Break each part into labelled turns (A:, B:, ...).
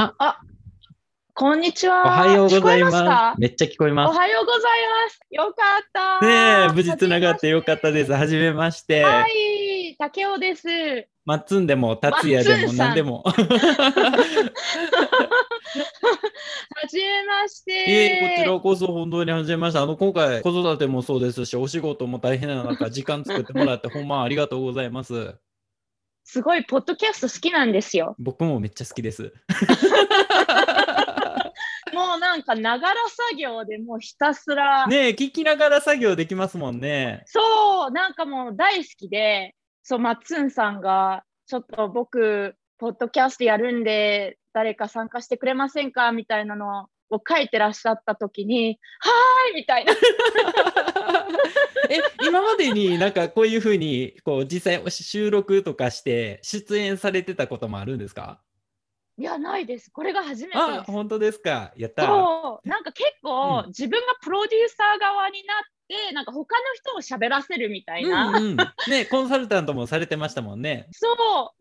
A: あ、あ、こんにちは。
B: おはようございます。
A: 聞こえか？
B: めっちゃ聞こえます。
A: おはようございます。よかった。
B: ねえ、無事つながってよかったです。はじめまして。
A: はい、竹雄です。
B: マッツンでも、達也でも、
A: マッツンさん
B: 何でも。
A: はじめまして。
B: ええこちらこそ本当にはじめまして。あの、今回、子育てもそうですし、お仕事も大変な中、時間作ってもらって、ほんまありがとうございます。
A: すごい、ポッドキャスト好きなんですよ。
B: 僕もめっちゃ好きです。
A: もうなんか、ながら作業でもうひたすら、
B: ねえ、聞きながら作業できますもんね。
A: そう、なんかもう大好きで、そう、マッツンさんが、ちょっと僕、ポッドキャストやるんで、誰か参加してくれませんか？みたいなのを書いてらっしゃった時に、はーいみたいな。
B: え、今までになんかこういうふうに、こう、実際収録とかして出演されてたこともあるんですか？
A: いや、ないです。これが初めて
B: あ、
A: です。
B: 本当ですか？やった。
A: そう、なんか結構、
B: うん
A: 自分がプロデューサー側になって、なんか他の人を喋らせるみたいな。
B: うんうん、ね、コンサルタントもされてましたもんね。
A: そう、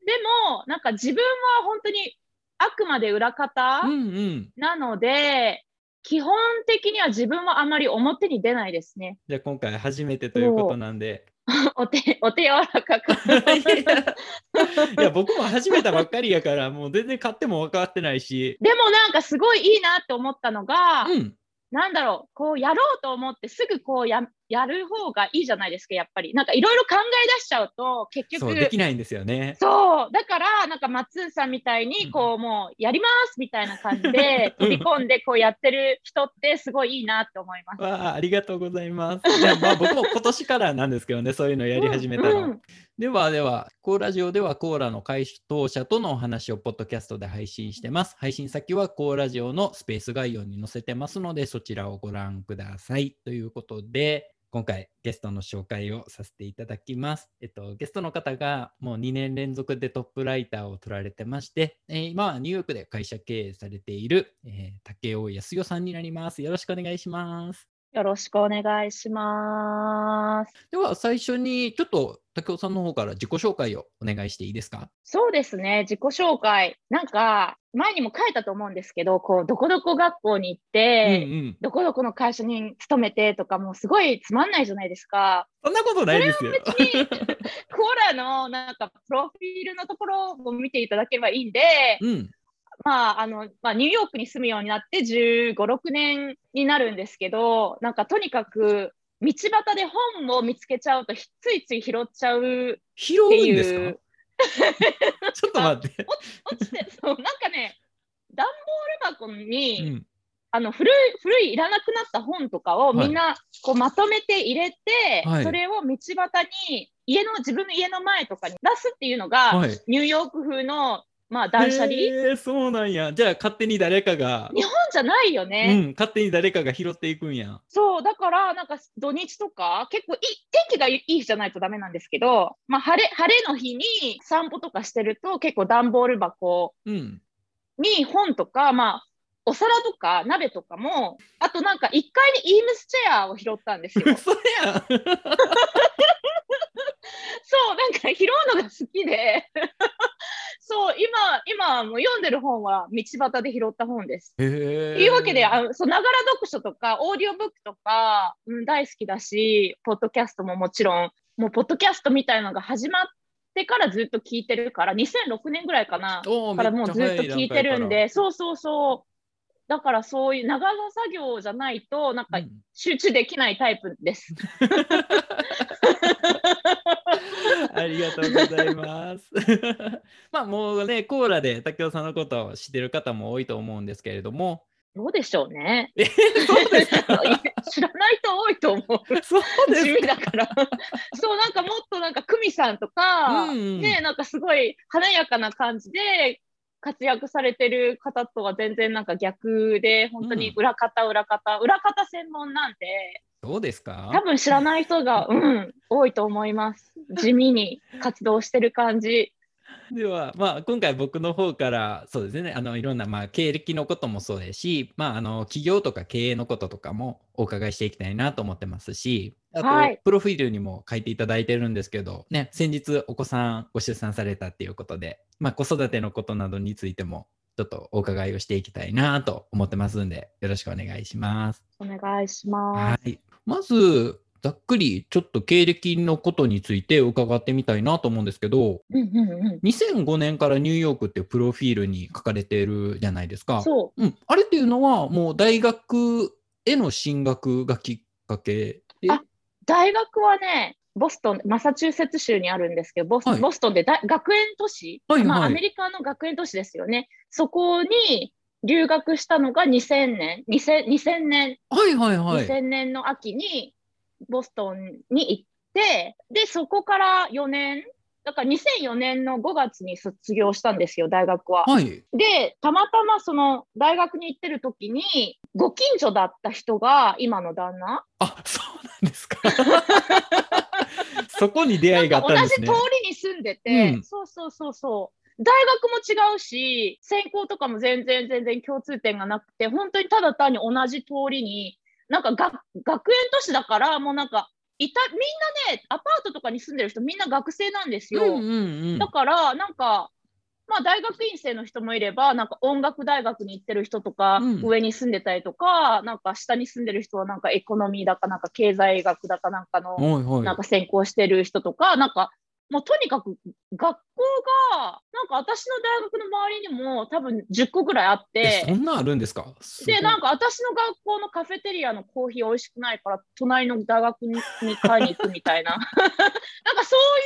A: でも、なんか自分は本当にあくまで裏方？
B: うんうん。
A: なので、基本的には自分はあまり表に出ないですね。
B: じゃあ今回初めてということなんで。
A: お手、お手柔らかく。
B: いや、僕も始めたばっかりやから、もう全然買っても分かってないし。
A: でもなんかすごいいいなって思ったのが、
B: うん。
A: なんだろう、こうやろうと思ってすぐこうややる方がいいじゃないですか、やっぱり。なんかいろいろ考え出しちゃうと、結局、
B: できないんですよね。
A: そう、だから、なんか松ンさんみたい
B: うん
A: に、こう、もう、やりますみたいな感じで、
B: うん
A: 飛び込んで、こうやってる人って、すごいいいなって思います。
B: わあ、ありがとうございます。じゃあ、まあ僕も今年からなんですけどね、そういうのやり始めたの。
A: うんうん
B: ではでは、コーラジオではコーラの開当者とのお話をポッドキャストで配信してます。配信先はコーラジオのスペース概要に載せてますので、そちらをご覧ください。ということで、今回ゲストの紹介をさせていただきます。えっと、ゲストの方がもう2年連続でトップライターを取られてまして、えー今はニューヨークで会社経営されている、えー竹尾康代さんになります。よろしくお願いします。
A: よろしくお願いします。
B: では最初にちょっと竹尾さんの方から自己紹介をお願いしていいですか？
A: そうですね、自己紹介。なんか、前にも書いたと思うんですけど、こう、どこどこ学校に行って、
B: うんうん。
A: どこどこの会社に勤めてとか、もうすごいつまんないじゃないですか。
B: そんなことないですよ。
A: コーラのなんか、プロフィールのところを見ていただければいいんで、
B: うん。
A: まあ、あの、まあ、ニューヨークに住むようになって15、6年になるんですけど、なんかとにかく、道端で本を見つけちゃうと、ひついつい拾っちゃう
B: 拾うん
A: ってい
B: です
A: う
B: か。ちょっと待っ て。
A: 落ちて、そう、なんかね、段ボール箱
B: う
A: に、
B: ん。
A: あの古い、古いいらなくなった本とかを
B: はい
A: みんなこうまとめて入れて、
B: はい
A: それを道端に、家の、自分の家の前とかに出すっていうのが、
B: はい。
A: ニューヨーク風の、まあ、断捨離、
B: えー、そうなんや。じゃあ勝手に誰かが、
A: 日本じゃないよ
B: う
A: ね。
B: ん、勝手に誰かが拾っていくんや。
A: そう、だから、なんか土日とか、結構いい、天気がいい日じゃないとダメなんですけど、まあ、晴れ、晴れの日に散歩とかしてると、結構段ボール箱
B: うん。
A: に本とか、まあ、お皿とか鍋とかも、あとなんか1階にイームスチェアを拾ったんですよ。
B: 嘘やん。
A: そう、なんか拾うのが好きで、そう、今、今もう読んでる本は道端で拾った本です。というわけで、あのそう、ながら読書とか、オーディオブックとか、うん、大好きだし、ポッドキャストももちろん、もう、ポッドキャストみたいなのが始まってからずっと聞いてるから、2006年ぐらいかな、からもうずっと聞いてるん。で、そうそうそう。だからそういう長座作業じゃないと、なんか集中できないタイプです。
B: う んありがとうございます。まあもうね、コーラで竹雄さんのことを知ってる方も多いと思うんですけれども、
A: どうでしょうね。
B: えそうです
A: 知らない人多いと思う。
B: そうです
A: 地味だから。そう、なんかもっとなんか、久美さんとか、
B: うんうん
A: ね、なんかすごい華やかな感じで活躍されてる方とは全然なんか逆で、本当に裏方、裏方、裏方専門なんで、
B: そうですか？
A: 多分知らない人が、うん、多いと思います。地味に活動してる感じ。
B: では、まあ、今回僕の方からそうですねあのいろんな、まあ、経歴のこともそうですし、まあ、あの企業とか経営のこととかもお伺いしていきたいなと思ってますしあと、
A: はい
B: プロフィールにも書いていただいてるんですけど、ね、先日お子さんご出産されたっていうことで、まあ、子育てのことなどについてもちょっとお伺いをしていきたいなと思ってますんで、よろしくお願いします。
A: お願いします。
B: はい。まず、ざっくりちょっと経歴のことについて伺ってみたいなと思うんですけど、
A: うんうんうん。
B: 2005年からニューヨークっていうプロフィールに書かれてるじゃないですか。
A: そう。
B: うん。あれっていうのは、もう大学への進学がきっかけで？
A: あ大学はね、ボストン、マサチューセッツ州にあるんですけど、ボス,、
B: はい
A: ボストンで大学園都市、
B: はいはい
A: まあ、アメリカの学園都市ですよね。そこに留学したのが2000年、2000, 2000年、
B: はいはいはい。
A: 2000年の秋にボストンに行って、で、そこから4年、だから2004年の5月に卒業したんですよ、大学は。
B: はい。
A: で、たまたまその大学に行ってる時に、ご近所だった人が今の旦那、
B: あ、そうなんですか。そこに出会いがあったんですね
A: 同じ通。りに住んでて、
B: うん
A: そうそうそうそう。大学も違うし、専攻とかも全然全然共通点がなくて、本当にただ単に同じ通りに、なんかが学園都市だから、もうなんか、いた、みんなね、アパートとかに住んでる人みんな学生なんですよ。
B: うんうんうん
A: だから、なんか、まあ大学院生の人もいれば、なんか音楽大学に行ってる人とか、
B: うん
A: 上に住んでたりとか、なんか下に住んでる人はなんかエコノミーだか、なんか経済学だかなんかの。なんか専攻してる人とか、なんか、もうとにかく学校が、なんか私の大学の周りにも多分10個ぐらいあっ
B: え、そ
A: て、
B: んなんあるんですか？
A: で、なん
B: か、
A: か私の学校のカフェテリアのコーヒー美味しくないから、隣の大学にに買いに行くみたいな、なんかそうい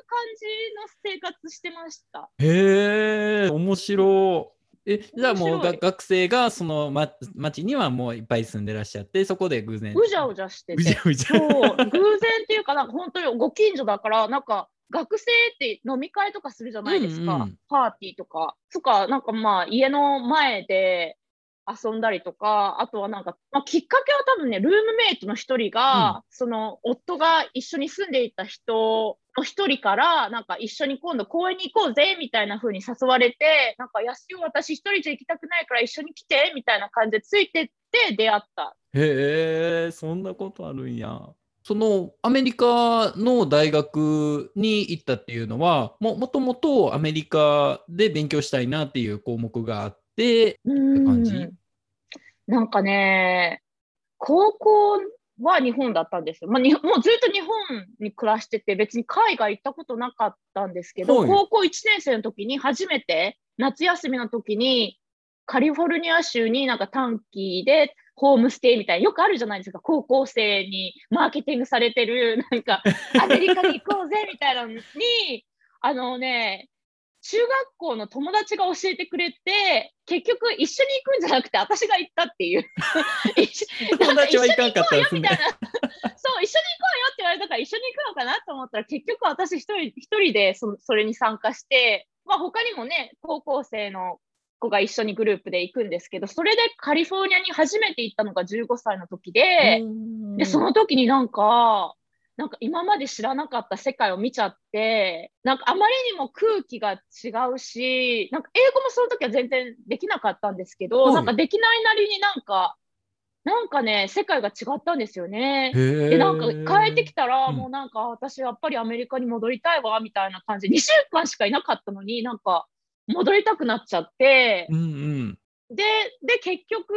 A: う感じの生活してました。
B: へえ、面白い。え、じゃあもう学生がその、ま、町にはもういっぱい住んでらっしゃって、そこで偶然。
A: うじゃうじゃしてて。偶然っていうか、なんか本当にご近所だから、なんか学生って飲み会とかするじゃないですか、
B: うんうん
A: パーティーとか。とか、なんかまあ家の前で遊んだりとか、あとはなんか、まあ、きっかけは多分ね、ルームメイトの一人が、その夫が一緒に住んでいた人の一人から、なんか一緒に今度公園に行こうぜみたいな風に誘われて、なんか安代私一人じゃ行きたくないから一緒に来てみたいな感じでついてって出会った。
B: へえ、そんなことあるんや。そのアメリカの大学に行ったっていうのは、ももともとアメリカで勉強したいなっていう項目があって、
A: うん
B: 感じ？
A: なんかね、高校は日本だったんですよ。まあ、にもうずっと日本に暮らしてて、別に海外行ったことなかったんですけど、
B: はい。
A: 高校1年生の時に初めて夏休みの時にカリフォルニア州になんか短期でホームステイみたいな、よくあるじゃないですか、高校生にマーケティングされてる、なんかアメリカに行こうぜみたいなのに、あのね、中学校の友達が教えてくれて、結局一緒に行くんじゃなくて、私が行ったっていう。
B: 友達は行かんかったんですね
A: みたいな。そう、一緒に行こうよって言われたから一緒に行くのかなと思ったら、結局私一人一人でそそれに参加して、まあ他にもね、高校生の子が一緒にグループで行くんですけど、それでカリフォルニアに初めて行ったのが15歳の時で、で、その時になんか、なんか今まで知らなかった世界を見ちゃって、なんかあまりにも空気が違うし、なんか英語もその時は全然できなかったんですけど、
B: はい。
A: なんかできないなりになんか、なんかね、世界が違ったんですよね。で、なんか帰ってきたら、
B: うん。
A: もうなんか私やっぱりアメリカに戻りたいわ、みたいな感じで、2週間しかいなかったのになんか戻りたくなっちゃって、
B: うんうん。
A: で、で、結局、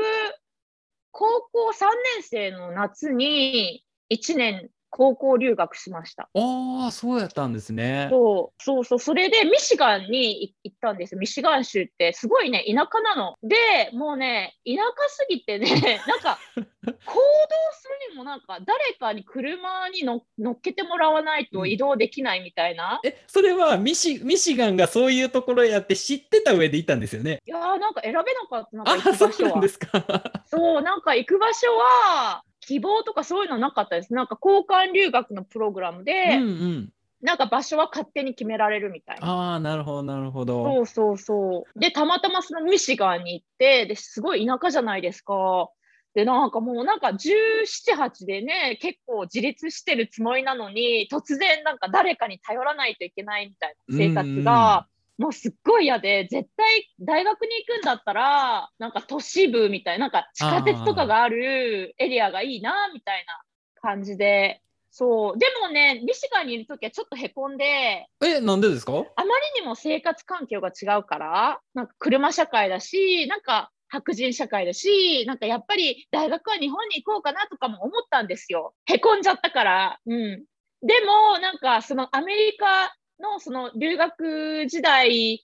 A: 高校3年生の夏に1年高校留学しました。
B: ああ、そうやったんですね。
A: そうそうそう、それでミシガンにい行ったんですよ。ミシガン州ってすごいね、田舎なの。で、もうね、田舎すぎてね、なんか行動するにもなんか誰かに車にの乗っけてもらわないと移動できないみたいな。
B: え、それはミシミシガンがそういうところやって知ってた上で行ったんですよね？
A: いやーなんか選べなかった、なんか
B: あ
A: 行く
B: そう
A: 場所は
B: なんで。すか。
A: そう、なんか行く場所は、希望とかそういうのなかったです。なんか交換留学のプログラムで、
B: うんうん。
A: なんか場所は勝手に決められるみたいな。
B: ああ、なるほど、なるほど。
A: そうそうそう。で、たまたまそのミシガンに行って、ですごい田舎じゃないですか。で、なんかもうなんか17、8でね、結構自立してるつもりなのに、突然なんか誰かに頼らないといけないみたいな生活が、もうすっごい嫌で、絶対大学に行くんだったら、なんか都市部みたいな、なんか地下鉄とかがあるエリアがいいな、みたいな感じで、そう。でもね、ミシガンにいるときはちょっとへこんで、
B: え、なんでですか？
A: あまりにも生活環境が違うから、なんか車社会だし、なんか白人社会だし、なんかやっぱり大学は日本に行こうかなとかも思ったんですよ。へこんじゃったから。うん。でも、なんかそのアメリカのその留学時代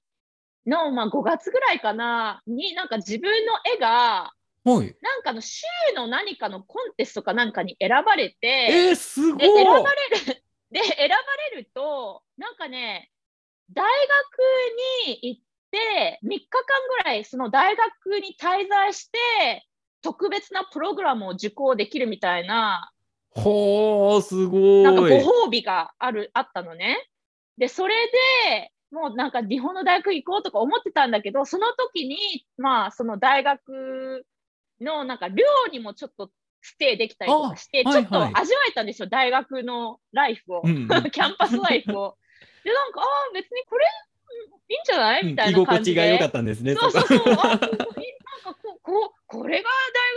A: の、まあ、5月ぐらいかな、になんか自分の絵が、
B: はい。
A: なんかの州の何かのコンテストかなんかに選ばれて、
B: えー、すごい
A: で選ばれる で選ばれるとなんかね大学に行って3日間ぐらいその大学に滞在して特別なプログラムを受講できるみたいな
B: ほー、すごい。
A: なんかご褒美があるあったのね。でそれでもうなんか日本の大学行こうとか思ってたんだけどその時にまあその大学のなんか寮にもちょっとステイできたりとかして、
B: あ
A: ちょっと
B: はいはい
A: 味わえたんですよ、大学のライフを、
B: うんうん
A: キャンパスライフを。で、なんか、ああ、別にこれうんいいんじゃない？みたい
B: 居
A: な感じで。
B: 心地が良かったんですね。
A: そうそう
B: こ
A: そう。こここれが大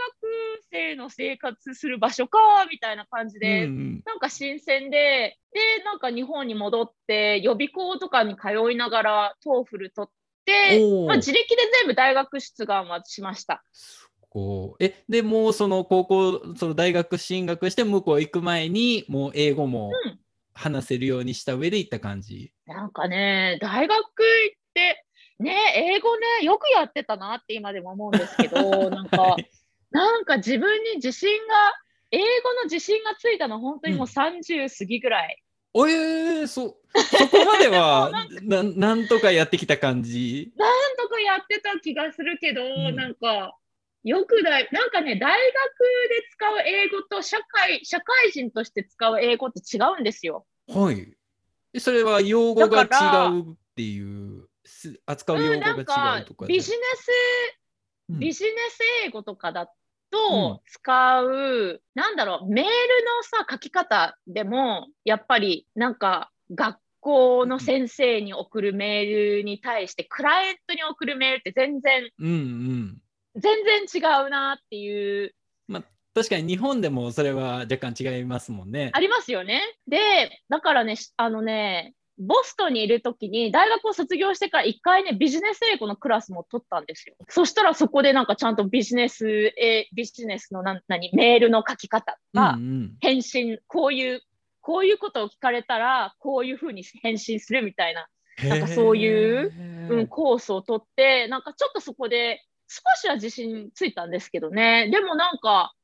A: 学生の生活する場所かみたいな感じで、
B: うんうん
A: なんか新鮮で、で、なんか日本に戻って、予備校とかに通いながら、 TOEFL 取って、まあ、自力で全部大学出願はしました。
B: こうえでもうその高校その大学進学して向こう行く前にもう英語も
A: うん
B: 話せるようにした上で行った感じ？
A: なんかね、大学行って、ね、英語ね、よくやってたなって今でも思うんですけど、なんか、なんか自分に自信が、英語の自信がついたの、本当にもう30過ぎぐらい。
B: おえー、そそこまでは
A: な
B: ななんとかやってきた感じ？
A: なんとかやってた気がするけど、
B: ん
A: なんか、よくだい、なんかね、大学で使う英語と社会、社会人として使う英語って違うんですよ。
B: はい。でそれは用語が違うっていう？す扱う
A: うん、
B: 用語が違
A: なんか
B: うとか、
A: ビジネス、
B: うん
A: ビジネス英語とかだ
B: うん
A: と使う、なんだろう、メールのさ、書き方でも、やっぱりなんか学校の先生に送るメールに対して、クライアントに送るメールって全然、
B: うんうん。
A: 全然違うなっていう、
B: 確かに日本でもそれは若干違いますもんね。
A: ありますよね。で、だからね、しあのね、ボストンにいるときに大学を卒業してから一回ね、ビジネス英語のクラスも取ったんですよ。そしたらそこでなんかちゃんとビジネス、えビジネスのなん何メールの書き方
B: うん
A: が
B: うん。
A: 返信、こういう、こういうことを聞かれたら、こういうふうに返信するみたいな、なんかそういう
B: う
A: うん、コースを取って、なんかちょっとそこで少しは自信ついたんですけどね。でもなんか、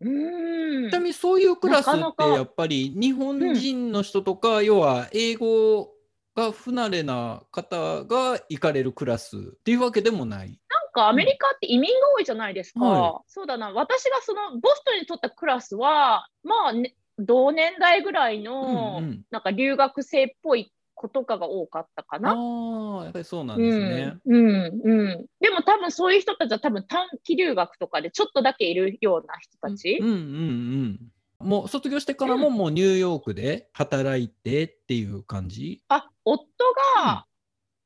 B: ちな。みにそういうクラスってやっぱり日本人の人とか、要は英語が不慣れな方が行かれるクラスっていうわけでもない。
A: なんかアメリカって移民が多いじゃないですか。
B: は
A: そうだな。私がそのボストンに取ったクラスは、まあ、ね、同年代ぐらいの、なんか留学生っぽい子とかが多かったか
B: あ
A: な。
B: あ、やっぱりそうなんですね。
A: うん、うん、うん。でも多分そういう人たちは多分短期留学とかでちょっとだけいるような人たち。
B: うんうんうん。もう卒業してからももうニューヨークで働いてっていう感じ、
A: あ、夫が、
B: うん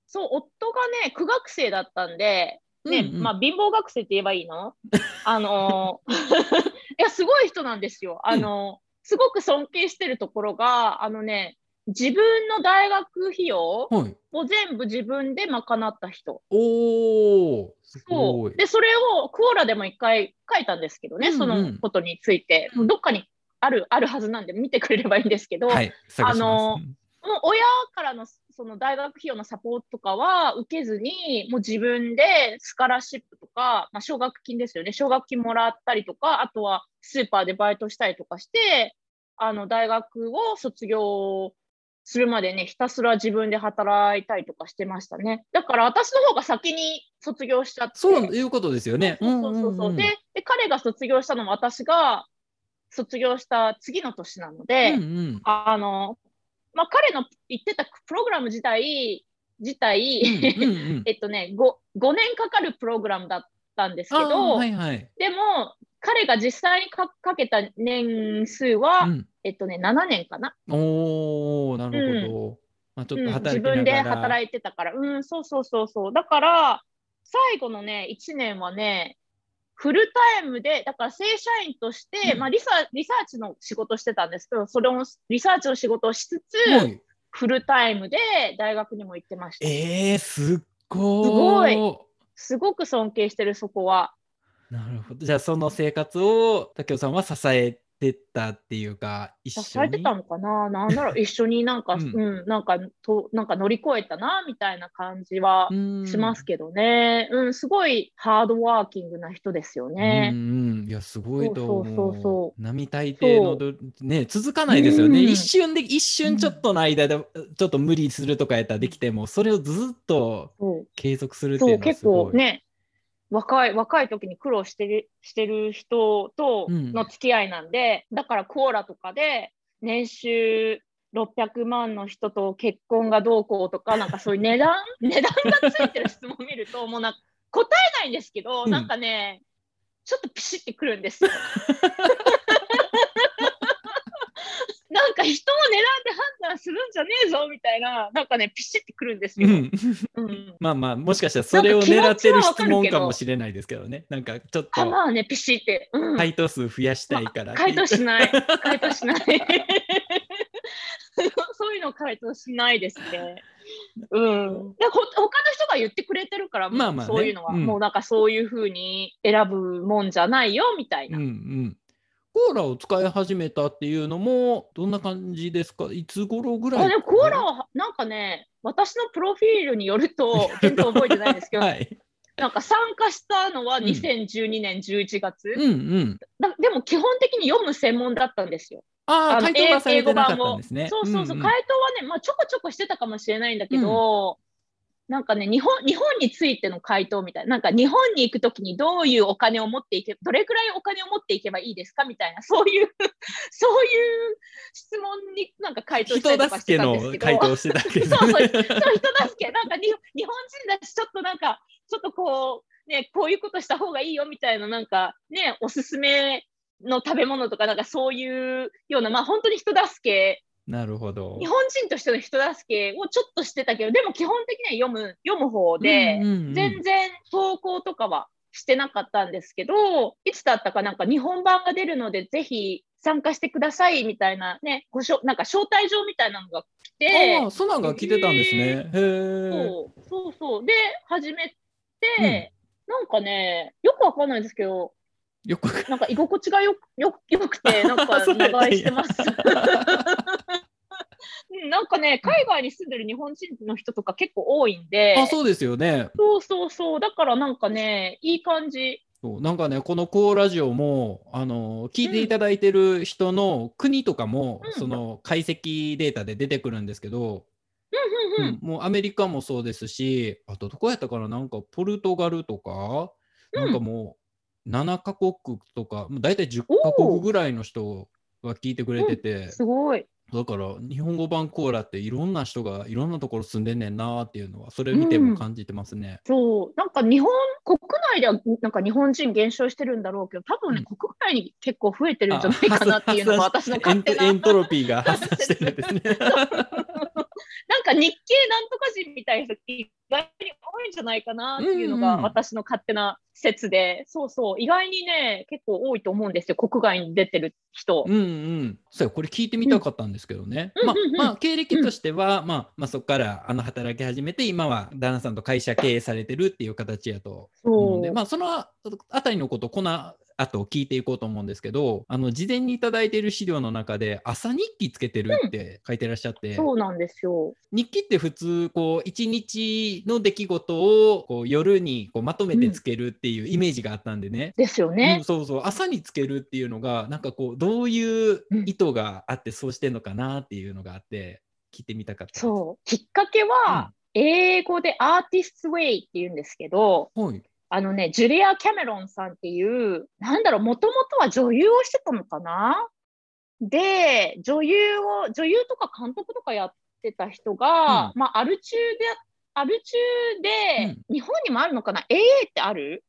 A: そう、夫がね、苦学生だったんで、ね、
B: うんうん
A: まあ、貧乏学生って言えばいいの？あのー いや、すごい人なんですよ。あのーすごく尊敬してるところが、あのね、自分の大学費用
B: はい。
A: を全部自分で賄った人。
B: おお、す
A: そ。う。で、それをクオラでも一回書いたんですけどね、
B: うんうん
A: そのことについて。どっかにある、あるはずなんで見てくれればいいんですけど、
B: はい。
A: あのもう親からのその大学費用のサポートとかは受けずに、もう自分でスカラシップとか、まあ、奨学金ですよね、奨学金もらったりとか、あとはスーパーでバイトしたりとかして、あの大学を卒業するまでね、ひたすら自分で働いたりとかしてましたね。だから私の方が先に卒業しちゃって。
B: そういうことですよね。
A: そうそうそうでで、彼が卒業したのも私が卒業した次の年なので、
B: うんうん
A: あの、まあ、彼の言ってたプログラム自体、自体、えっとね5、5年かかるプログラムだったんですけど、
B: はいはい。
A: でも、彼が実際にかかけた年数は、
B: うん
A: えっとね、7年かな。
B: おお、なるほど。まあ、ちょっ
A: うん
B: と働
A: 自分で。働いてたから。うん、そうそうそうそう。だから、最後のね、1年はね、フルタイムで、だから正社員として、
B: うん
A: まあリサリサーチの仕事してたんですけど、それをリサーチの仕事をしつつ、
B: はい
A: フルタイムで大学にも行ってました。
B: えー、すっご
A: ご
B: い。
A: いすごく尊敬してる、そこは。
B: なるほど。じゃあその生活を竹雄さんは支えてたっていうか一緒に。
A: 支えてたのかな？なんだろう、一緒になんか、
B: う
A: うんん、なんかと、なんか乗り越えたな、みたいな感じは
B: うん
A: しますけどね。うん、すごいハードワーキングな人ですよ
B: うん
A: ね。
B: うん、いやすごいと思う。
A: そうそうそうそ
B: 並大抵のどね続かないですよね。
A: うん
B: 一瞬で一瞬ちょっとの間でちょっと無理するとかやったらできてもそれをずっと
A: そう
B: 継続するって
A: そ、
B: いううのは
A: 結
B: すごい。
A: 構ね、若い、若い時に苦労してる、してる人と
B: うん。
A: の付き合いなんで、だからコーラとかで年収600万の人と結婚がどうこうとか、なんかそういう値段、値段がついてる質問を見ると、もうなんか答えないんですけど、
B: うん。
A: なんかね、ちょっとピシってくるんですよ。なんか人を狙って判断するんじゃねえぞみたいな、なんかね、ピシってくるんですよ。
B: うん
A: うん
B: まあまあもしかしたらそれを狙ってる質問
A: か
B: もしれないですけどね。なんかちょっ
A: あ、
B: と
A: まあね、ピシって。うん
B: 回答数増やしたいからっていう。
A: 回答しない。回答しない。そういうの回答しないですね。うん。でほ他の人が言ってくれてるから、
B: まあまあね
A: そういうのは、
B: うん
A: もうなんかそういうふうに選ぶもんじゃないよみたいな。
B: うんうん。コーラを使い始めたっていうのもどんな感じですか？いつ頃ぐらい？
A: あでもコーラはなんかね、私のプロフィールによると、全然覚えてないんですけど、
B: はい。
A: なんか参加したのは
B: うん
A: 2012年11月、
B: うんうん。
A: だでも基本的に読む専門だったんですよ。
B: ああ、
A: の
B: 回答はされてなかったん
A: を
B: ですね。
A: そうそうそう、
B: んん
A: 回答はね、まあ、ちょこちょこしてたかもしれないんだけど、なんかね日本、日本についての回答みたいな、なんか日本に行くときにどういうお金を持っていけどれくらいお金を持っていけばいいですかみたいな、そういう、そういう質問になんか回答したりとかして
B: 人助け
A: たんですけど。
B: の回答をしてたわけです
A: そうそう、
B: ね。
A: そう人助け、なんかに日本人だし、ちょっとなんか、ちょっとこう、ね、こういうことした方がいいよみたいな、なんかね、おすすめの食べ物とか、なんかそういうような、まあ本当に人助け、
B: なるほど
A: 日。本人としての人助けをちょっとしてたけど、でも基本的には読む、読む方で、
B: うんうんうん
A: 全然投稿とかはしてなかったんですけど、いつだったかなんか日本版が出るので、ぜひ参加してくださいみたいなね、ごしょなんか招待状みたいなのが来て、
B: ああ、そんなんが来てたんですね。へえ。
A: そうそうそう。で、始めて、なんかね、よくわかんないですけど、
B: よく。
A: なんか居心地がよよよくて、なんか してます。うんなんかね、海外に住んでる日本人の人とか結構多いんで、
B: あ、そうですよね。
A: そうそうそう、だからなんかね、いい感じ。
B: そうなんかね、このコーラジオも、あの、聞いていただいてる人の国とかも、
A: うん。
B: その解析データで出てくるんですけど、
A: うんうん
B: うん。もうアメリカもそうですし、あとどこやったかな、なんかポルトガルとか、
A: うん。
B: なんかもう7カ国とか、もう大体10カ国ぐらいの人が聞いてくれてて、
A: すごい。
B: だから日本語版コーラっていろんな人がいろんなところ住んでんねんなっていうのは、それ見ても感じてますね。
A: そう、なんか日本、国内ではなんか日本人減少してるんだろうけど、多分ね、
B: うん。
A: 国外に結構増えてるんじゃないかなっていうのが私の
B: エ
A: 勝手な。
B: エントロピーが発生してるんですね。
A: なんか日系なんとか人みたいな人意外に多いんじゃないかなっていうのが
B: うんうん
A: 私の勝手な説で、そうそう、意外にね、結構多いと思うんですよ、国外に出てる人。
B: うんうん。そうやこれ聞いてみたかったんですけどね。まあ
A: うんうんうん。
B: まあ、経歴としては、まあ、まあ、そこからあの働き始めて、今は旦那さんと会社経営されてるっていう形やと思うんで、
A: そう。
B: まあ、そのああたりのこと、この後聞いていこうと思うんですけど、あの事前にいただいている資料の中で、朝日記つけてるって書いてらっしゃって、
A: そうなんですよ。
B: 日記って普通こう一日の出来事をこう夜にこうまとめてつけるっていうイメージがあったんでね。
A: ですよね。
B: うん、そうそう朝につけるっていうのがなんかこうどういう意図があってそうしてんのかなっていうのがあって聞いてみたかった。
A: そう。きっかけは、英語でアーティストウェイって言うんですけど、
B: はい。
A: あのね、ジュリア・キャメロンさんっていう、なんだろう、もともとは女優をしてたのかな？で、女優を、女優とか監督とかやってた人が、
B: うん。
A: まあ、アル中で、アル中で、日本にもあるのかな ?AA ってある？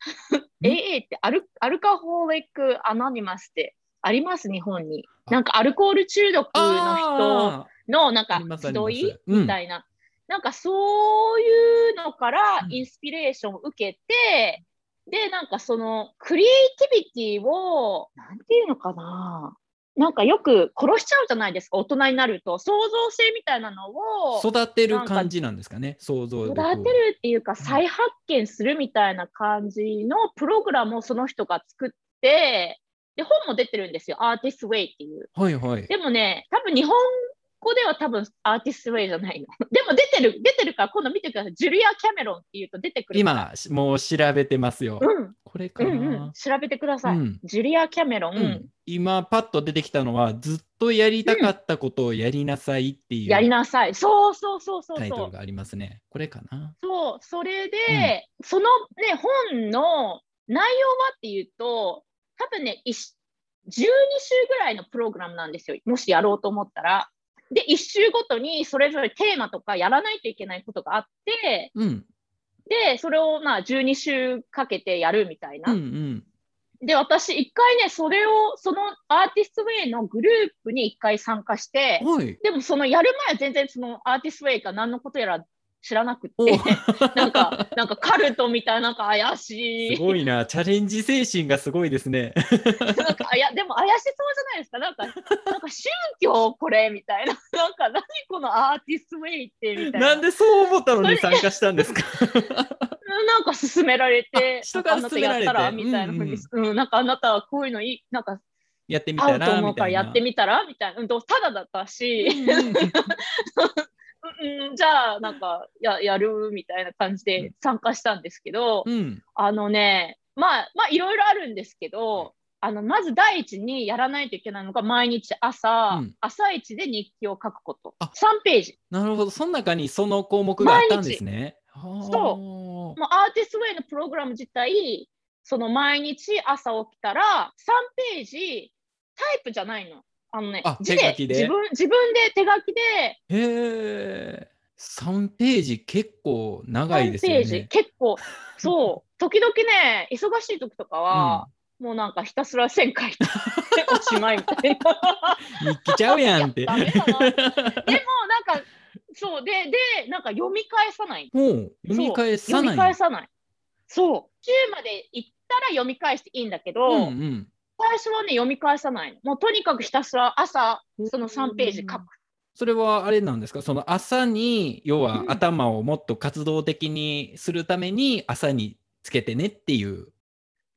B: ん
A: ?AA ってアルアルカホーリック・アノニマスってあります、日本に。
B: あ。
A: なんかアルコール中毒の人
B: あ
A: のなんか集い？
B: うん。
A: みたいな、なんかそういうのから
B: うん
A: インスピレーションを受けて、でで、なんかそのクリエイティビティを、なんていうのかな。なんかよく殺しちゃうじゃないですか、大人になると。創造性みたいなのを
B: 育てる感じなんですかね、想像
A: 育てるっていうか、再発見するみたいな感じのプログラムをその人が作って、で、本も出てるんですよ、アーティストウェイっていう。
B: はいはい。
A: でもね、多分日本語では多分アーティストウェイじゃないの。でも出てる、出てるから今度見てください。ジュリア・キャメロンっていうと出てくる。
B: 今、もう調べてますよ。
A: うん、
B: これかな、
A: うんうん、調べてください。
B: うん
A: ジュリア・キャメロン、
B: うん今、パッと出てきたのは、ずっとやりたかったことをやりなさいっていう
A: やりなさい。そうそうそうそうそう。
B: タイトルがありますね。これかな。
A: そう、それで、そのね、本の内容はっていうと、多分ね、いし12週ぐらいのプログラムなんですよ。もしやろうと思ったら。で、1週ごとにそれぞれテーマとかやらないといけないことがあって、
B: うん。
A: で、それをまあ12週かけてやるみたいな。
B: うんうん。
A: で、私、一回ね、それを、そのアーティストウェイのグループに一回参加して、
B: はい。
A: でもそのやる前は全然そのアーティストウェイが何のことやら知らなく
B: お
A: て、なんか、なんかカルトみたいな、なんか怪しい。
B: すごいな。チャレンジ精神がすごいですね。
A: なんか、いや、でも怪しそうじゃないですか。なんか、なんか宗教これみたいな。なんか、何このアーティストウェイってみたいな。
B: なんでそう思ったのに参加したんですか？
A: なんか勧められて、
B: あ人から
A: あなたやったら
B: 勧め
A: みたいなふうに、うんなんかあなたはこういうのいい、なんか
B: やってみたらみたいな。
A: ってみたらみたいな。うんと、ただだったし、
B: うんうん
A: じゃあ、なんかや、やるみたいな感じで参加したんですけど、
B: うん。
A: あのね、まあ、まあ、いろいろあるんですけど、あの、まず第一にやらないといけないのが、毎日朝、
B: うん
A: 朝一で日記を書くこと
B: あ。
A: 3ページ。
B: なるほど。その中にその項目があったんですね。
A: そ
B: そ
A: もうアーティストウェイのプログラム自体、その毎日朝起きたら、3ページ、タイプじゃないの。あのね
B: あ、
A: 字
B: 手書きで？
A: 自分自分で手書きで、
B: へえ。3ページ結構長い
A: 3
B: ですよ
A: ページ、
B: ね。
A: 結構、そう、時々ね、忙しい時とかは、もうなんかひたすら線書いておしまいみたいな。
B: 日記ちゃうやんって。
A: でもなんか、そう、で、で、なんか読み返さない。
B: もう読み返さ
A: 読み
B: ない。
A: 返さない。そう。10まで行ったら読み返していいんだけど、
B: うんうん。
A: 最初はね、読み返さないの。もうとにかくひたすら朝、その3ページ書く。
B: それはあれなんですか？その朝に要は
A: うん
B: 頭をもっと活動的にするために朝につけてねっていう。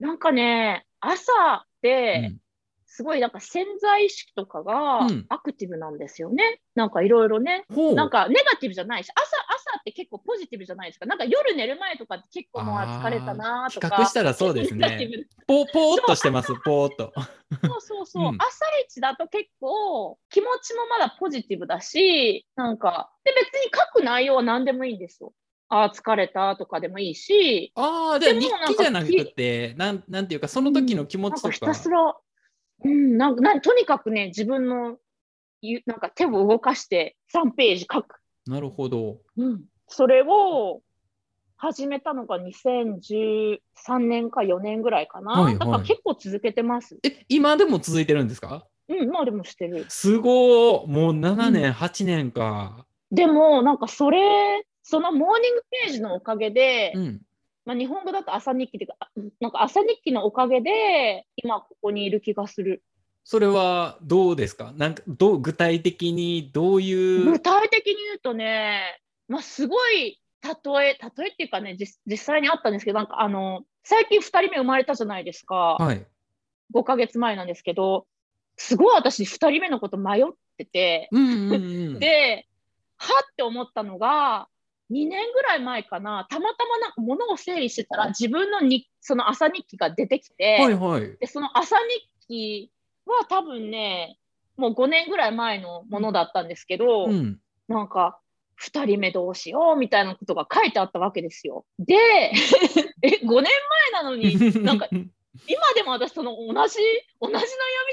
A: なんかね、朝って、
B: うん
A: すごいなんか潜在意識とかが
B: うん
A: アクティブなんですよね。なんかいろいろね。なんかネガティブじゃないし、朝、朝って結構ポジティブじゃないですか。なんか夜寝る前とかって結構もうあ疲れたなとか。
B: 比較したらそうですね。
A: ブ
B: ポポーっとしてます、ポーっと。
A: そうそうそう、
B: うん
A: 朝一だと結構気持ちもまだポジティブだし、なんか、で別に書く内容は何でもいいんですよ。ああ、疲れたとかでもいいし、
B: ああ、じゃあ日
A: でもなんか
B: 記じゃなくて、なんなんていうか、その時の気持ちとか
A: なんかひた。すら、うん、なんかなんとにかくね、自分のゆなんか手を動かして3ページ書く。
B: なるほど。
A: うん、それを始めたのが2013年か4年ぐらいかな。
B: はいはい
A: だから結構続けてます。
B: え、今でも続いてるんですか？
A: うん、まあでもしてる。
B: すごーもう7年、
A: う
B: 8年か。
A: でも、なんかそれ、そのモーニングページのおかげで、
B: うん。
A: まあ、日本語だと朝日記で、あなんか朝日記のおかげで、今ここにいる気がする。
B: それはどうですか？なんかどう具体的にどういう？
A: 具。体的に言うとね、まあ、すごい例え、例えっていうかね、実実際にあったんですけど、なんかあの、最近2人目生まれたじゃないですか。
B: はい。
A: 5ヶ月前なんですけど、すごい私2人目のこと迷ってて、
B: うんうんうん。
A: で、はって思ったのが、2年ぐらい前かな、たまたまなんか物を整理してたら、自分のにその朝日記が出てきて、
B: はいはい。
A: で、その朝日記は多分ね、もう5年ぐらい前のものだったんですけど、
B: うん。
A: なんか、2人目どうしようみたいなことが書いてあったわけですよ。で、え、5年前なのに、なんか 今でも私その同じ、同じ悩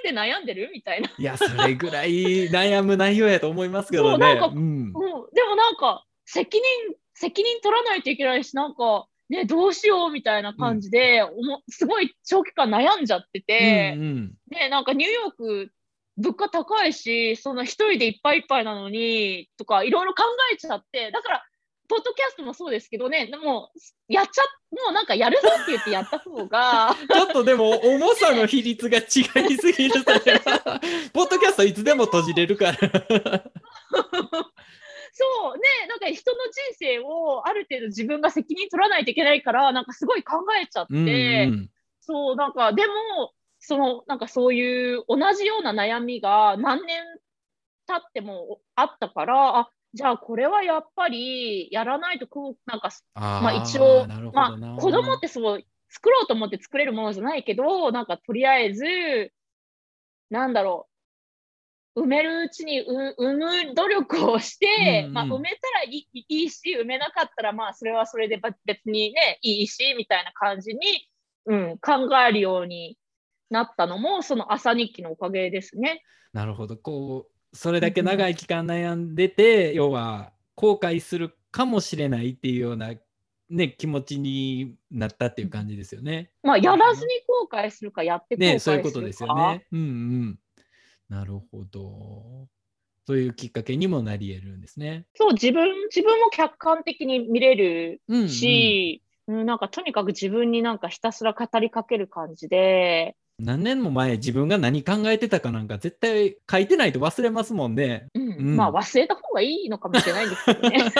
A: みで悩んでるみたいな。
B: いや、それぐらい悩む内容やと思いますけどね。
A: そうなんか
B: うん
A: うん、でもなんか、責任、責任取らないといけないし、なんか、ね、どうしようみたいな感じで、おもすごい長期間悩んじゃってて、
B: うんうん
A: ね、なんかニューヨーク、物価高いし、その一人でいっぱいいっぱいなのに、とか、いろいろ考えちゃって、だから、ポッドキャストもそうですけどね、でも、やっちゃ、もうなんかやるぞって言ってやった方が、
B: ちょっとでも重さの比率が違いすぎるそれはポッドキャストいつでも閉じれるから。
A: そう。ね、なんか人の人生をある程度自分が責任取らないといけないから、なんかすごい考えちゃって、
B: うんうん
A: そう、なんか、でも、その、なんかそういう同じような悩みが何年経ってもあったから、あ、じゃあこれはやっぱりやらないとこう、なんか、
B: あ
A: まあ一応まあ子供ってそう、作ろうと思って作れるものじゃないけど、なんかとりあえず、なんだろう、埋めるうちにう産む努力をして、
B: うんうん
A: まあ埋めたらいいいいし、埋めなかったらまあそれはそれでば別にね、いいし、みたいな感じに、うん、考えるようになったのも、その朝日記のおかげですね。
B: なるほどこうそれだけ長い期間悩んでて、要は後悔するかもしれないっていうような、ね、気持ちになったっていう感じですよね。
A: まあやらずに後悔するか、やって後悔するか。
B: ねそういうことですよね。うんうん。なるほど。そういうきっかけにもなり得るんですね。
A: そう、自分、自分も客観的に見れる
B: うん、うん。
A: し、うんなんかとにかく自分になんかひたすら語りかける感じで、
B: 何年も前自分が何考えてたかなんか絶対書いてないと忘れますもんね。
A: うん
B: うん
A: まあ忘れた方がいいのかもしれないんですけどね。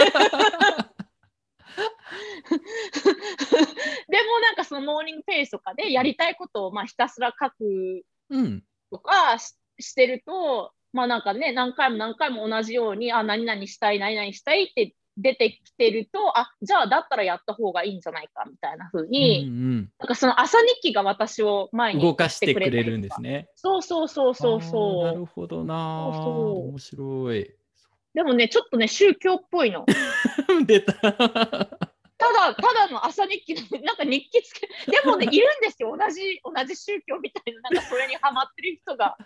A: でもなんかそのモーニングペースとかでやりたいことをまあひたすら書く
B: うん。
A: とかししてると、まあなんかね、何回も何回も同じように、あ、何々したい、何々したいって出てきてると、あ、じゃあだったらやった方がいいんじゃないかみたいな風に、
B: うん
A: なんかその朝日記が私を前
B: うん、
A: に
B: 動かしてくれるんですね。
A: そうそうそうそうそう。
B: るほどな
A: そうそう
B: 面白い。
A: でもね、ちょっとね、宗教っぽいの。
B: 出た。
A: ただ、ただの朝日記の、なんか日記つけ、でもね、いるんですよ。同じ、同じ宗教みたいな、なんかそれにハマってる人が。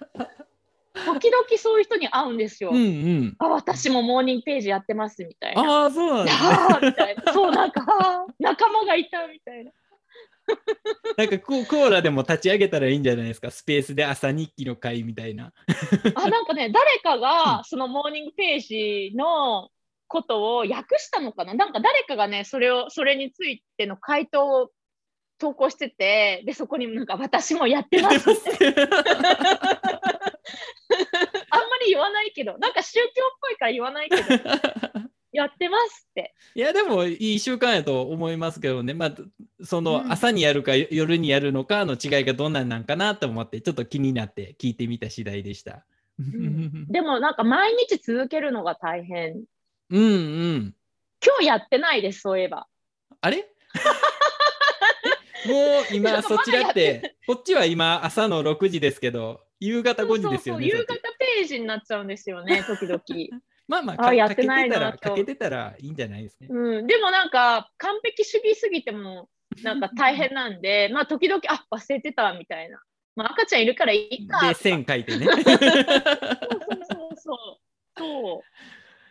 A: 時々そういう人に会うんですよ。
B: うんうん。
A: あ、私もモーニングページやってますみたいな。
B: ああ、そうなんだ。
A: あーみたいな。そう、なんか、仲間がいたみたいな。
B: なんかこうコーラでも立ち上げたらいいんじゃないですか。スペースで朝日記の会みたいな。
A: あ、なんかね、誰かが、そのモーニングページのことを訳したのかな？なんか誰かがね、それを、それについての回答を投稿してて、で、そこになんか私もやってますって。あんまり言わないけど、なんか宗教っぽいから言わないけど、やってますって。
B: いやでもいい習慣やと思いますけどね、まあ、その
A: うん
B: 朝にやるか夜にやるのかの違いがどんなんなんかなと思ってちょっと気になって聞いてみた次第でした。
A: んでもなんか毎日続けるのが大変。
B: うんうん。
A: 今日やってないです、そういえば。
B: あれ？え もう今そちらっ
A: て
B: てこっちは今朝の6時ですけど夕方5時ですよね。
A: 夕方ページになっちゃうんですよね、時々。
B: まあまあか
A: あやってないな
B: かけてたらいいんじゃないですね。
A: うん、でもなんか完璧主義すぎてもなんか大変なんで、まあ時々、あ忘れてたみたいな。まあ赤ちゃんいるからいいか。
B: で線書いてね。
A: そうそうそう。そう。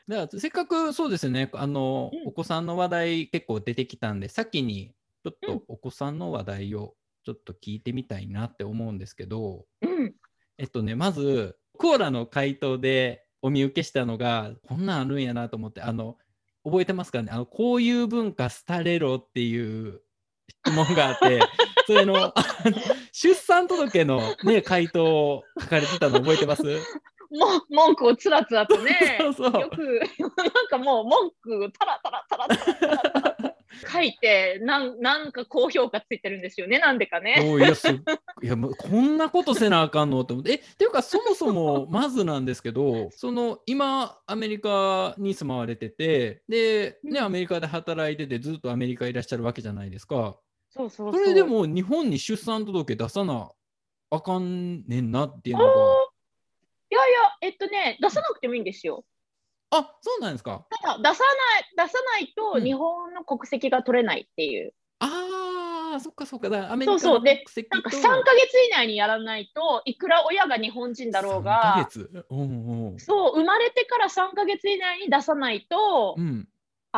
B: だからせっかくそうですねあの、
A: うん。
B: お子さんの話題結構出てきたんで先にちょっ
A: うん。
B: とお子さんの話題をちょっと聞いてみたいなって思うんですけど、
A: うん。
B: えっとねまずコーラの回答でお見受けしたのがこんなんあるんやなと思ってあの覚えてますかね？あのこういう文化廃れろっていう質問があって それの出産届の、ね、回答を書かれてたの覚えてます？
A: も文句をつらつらとね、
B: そうそう。
A: よく なんかもう文句をタラタラタラタラタラタラ書いてなんなんか高評価ついてるんですよねなんでかね。
B: おいやすっいやもうこんなことせなあかんのと思って。えっていうかそもそも まずなんですけどその今アメリカに住まわれててで、ね、
A: うん。
B: アメリカで働いててずっとアメリカいらっしゃるわけじゃないですか。
A: そうそう
B: それでも日本に出産届出さなあかんねんなっていうのが
A: いやいやえっとね出さなくてもいいんですよ。
B: あそうなんですか？
A: ただ出さない出さない
B: うん。
A: と日本の国籍が取れないっていう。
B: あーそっかそっか。だアメリカの
A: そうそう。でなんか
B: と
A: 3ヶ月以内にやらないといくら親が日本人だろう
B: 3ヶ
A: が。
B: 月うんうん
A: そう生まれてから3ヶ月以内に出さないと、
B: うん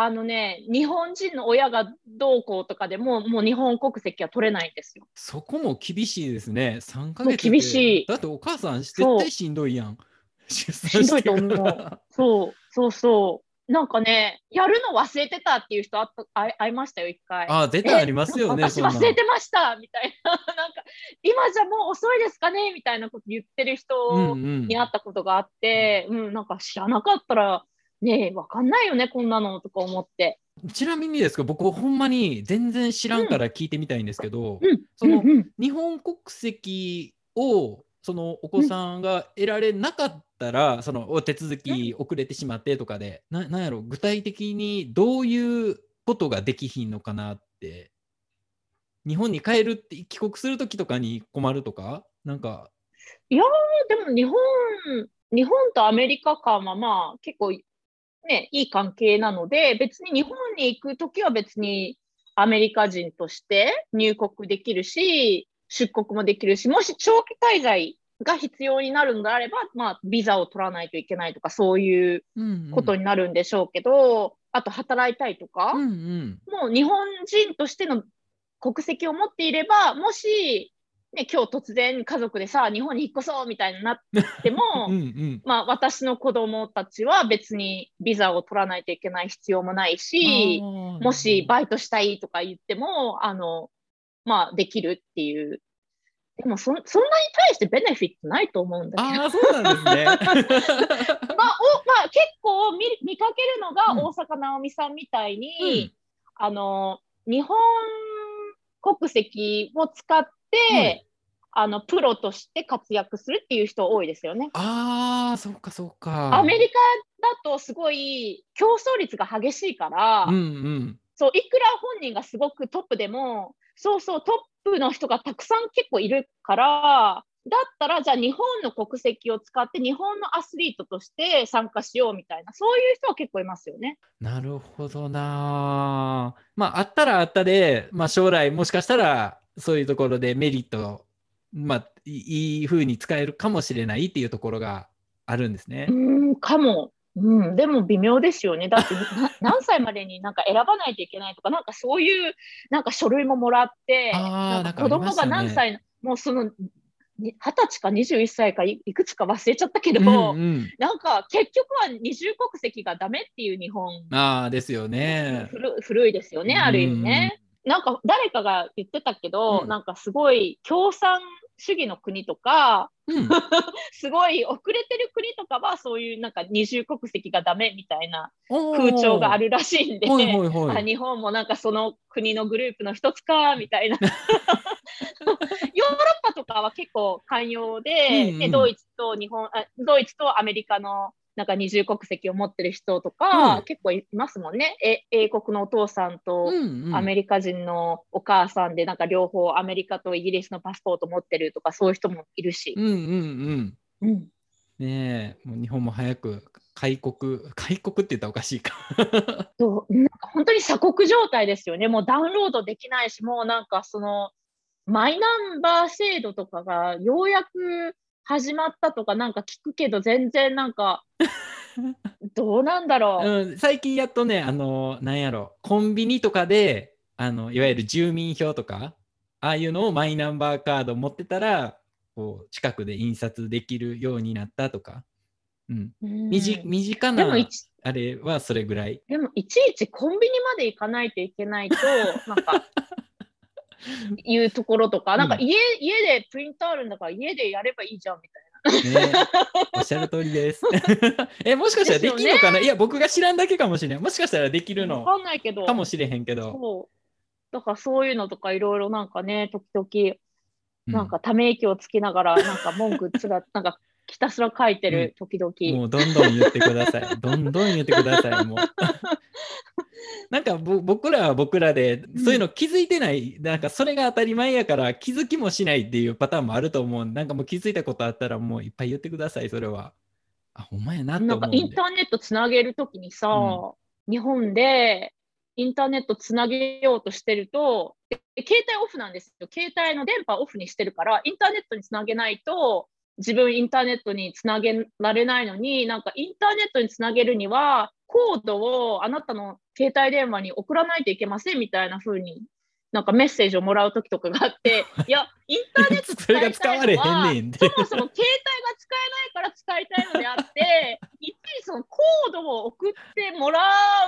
A: あのね日本人の親がどうこうとかでももう日本国籍は取れないんですよ。
B: そこも厳しいですね。3ヶ月。
A: 厳しい
B: だってお母さん絶対しんどいやん。出
A: しんどいと思うそうそうそなんかね、やるの忘れてたっていう人あったあ会いましたよ、一回。
B: ああ、絶対ありますよね。
A: 私忘れてましたみたいな、なんか今じゃもう遅いですかねみたいなこと言ってる人に会ったことがあって、うん、うん、なんか知らなかったら、ねえ、わかんないよね、こんなのとか思って。
B: ちなみにですけど、僕、ほんまに全然知らんから聞いてみたいんですけど、
A: うん、
B: その、
A: うんうん、
B: 日本国籍をそのお子さんが得られなかったら、そのお手続き遅れてしまってとかで、ななんやろ、具体的にどういうことができひんのかなって、日本に帰るって、帰国するときとかに困るとか、なんか。
A: いやでも日本、日本とアメリカ間はまあ結構ね、いい関係なので、別に日本に行くときは別にアメリカ人として入国できるし、出国もできるし、もし長期滞在が必要になるのであれば、まあ、ビザを取らないといけないとか、そういうことになるんでしょうけど、うんうん、あと働いたいとか、
B: うんうん、
A: もう日本人としての国籍を持っていれば、もし、ね、今日突然家族でさ、日本に引っ越そうみたいになっても、
B: うんうん、
A: まあ私の子供たちは別にビザを取らないといけない必要もないし、もしバイトしたいとか言っても、あの、まあできるっていう。でもそそんなに対してベネフィットないと思うんだけど。
B: あそうなんですね。まあ、おまあ、
A: 結構見見かけるのが大坂なおみさんみたいに、うん、あの、日本国籍を使って、うん、あのプロとして活躍するっていう人多いですよね。
B: ああ、そうかそうか。
A: アメリカだとすごい競争率が激しいから、
B: うんうん、
A: そういくら本人がすごくトップでも、そうそうトップの人がたくさん結構いるから、だったらじゃあ日本の国籍を使って日本のアスリートとして参加しようみたいなそういう人は結構いますよね。
B: なるほどな。まああったらあったで、まあ、将来もしかしたらそういうところでメリットまあいい風に使えるかもしれないっていうところがあるんですね。
A: うんかも。うん、でも微妙ですよね。だって 何歳までになんか選ばないといけないとか、なんかそういうなんか書類ももらって、
B: なん
A: か子供が何歳、ね、もうその二十歳か21歳かいくつか忘れちゃったけど、
B: うんうん、
A: なんか結局は二重国籍がダメっていう日本
B: あですよね
A: 古古いですよね、ある意味ね。うん、なんか誰かが言ってたけど、うん、なんかすごい共産主義の国とか、
B: うん、
A: すごい遅れてる国とかはそういうなんか二重国籍がダメみたいな風潮があるらしいんで、
B: はいはいはい、
A: 日本もなんかその国のグループの一つかみたいな。ヨーロッパとかは結構寛容で、うんうん、ドイツと日本あドイツとアメリカのなんか二重国籍を持ってる人とか、うん、結構いますもんね。え英国のお父さんとアメリカ人のお母さんで、なんか両方アメリカとイギリスのパスポート持ってるとか、そういう人もいるし。
B: うんうん
A: うん。うん、
B: ねえ、もう日本も早く開国、開国って言ったらおかしいか
A: そう。なんか本当に鎖国状態ですよね。もうダウンロードできないし、もうなんかその、マイナンバー制度とかがようやく始まったとかなんか聞くけど全然なんか どうなんだろう、
B: うん、最近やっとねあのなんやろコンビニとかであのいわゆる住民票とかああいうのをマイナンバーカード持ってたらこう近くで印刷できるようになったとか、うん、身近なあれはそれぐらい。
A: でもいちいちコンビニまで行かないといけないとなんか いうところとか、なんか家,、家でプリントあるんだから家でやればいいじゃんみたいな。
B: ね、おっしゃる通りです。え、もしかしたらできるのかな、ね、いや、僕が知らんだけかもしれない。もしかしたらできるの
A: かんないけど
B: かもしれへんけど。
A: そうだからそういうのとかいろいろなんかね、時々、なんかため息をつきながら、なんか文句つら、なんかひたすら書いてる時々、
B: うん、もうどんどん言ってください。どんどん言ってください。もう。なんか僕らは僕らでそういうの気づいてない、うん、なんかそれが当たり前やから気づきもしないっていうパターンもあると思うなんかもう気づいたことあったらもういっぱい言ってくださいそれは。あほんまやな
A: なんかインターネットつなげるときにさ、うん、日本でインターネットつなげようとしてると携帯オフなんですよ。携帯の電波オフにしてるからインターネットにつなげないと自分インターネットにつなげられないのになんかインターネットにつなげるにはコードをあなたの携帯電話に送らないといけませんみたいな風になんかメッセージをもらう時とかがあって いやインターネット使いたいのはそもそも携帯が使えないから使いたいのであって いっちそのコードを送ってもら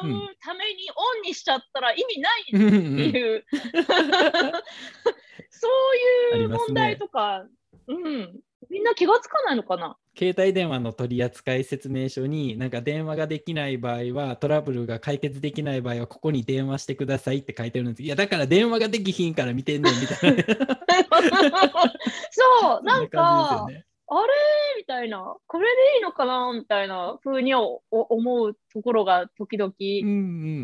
A: うためにオンにしちゃったら意味ないっていう、そういう問題とか、うん、みんな気がつかないのかな？
B: 携帯電話の取扱説明書になんか電話ができない場合はトラブルが解決できない場合はここに電話してくださいって書いてるんです。いやだから電話ができひんから見てんねんみたいな。
A: そう、なんか、あれ？みたいな、これでいいのかな？みたいな風におお思うところが時々。
B: うんう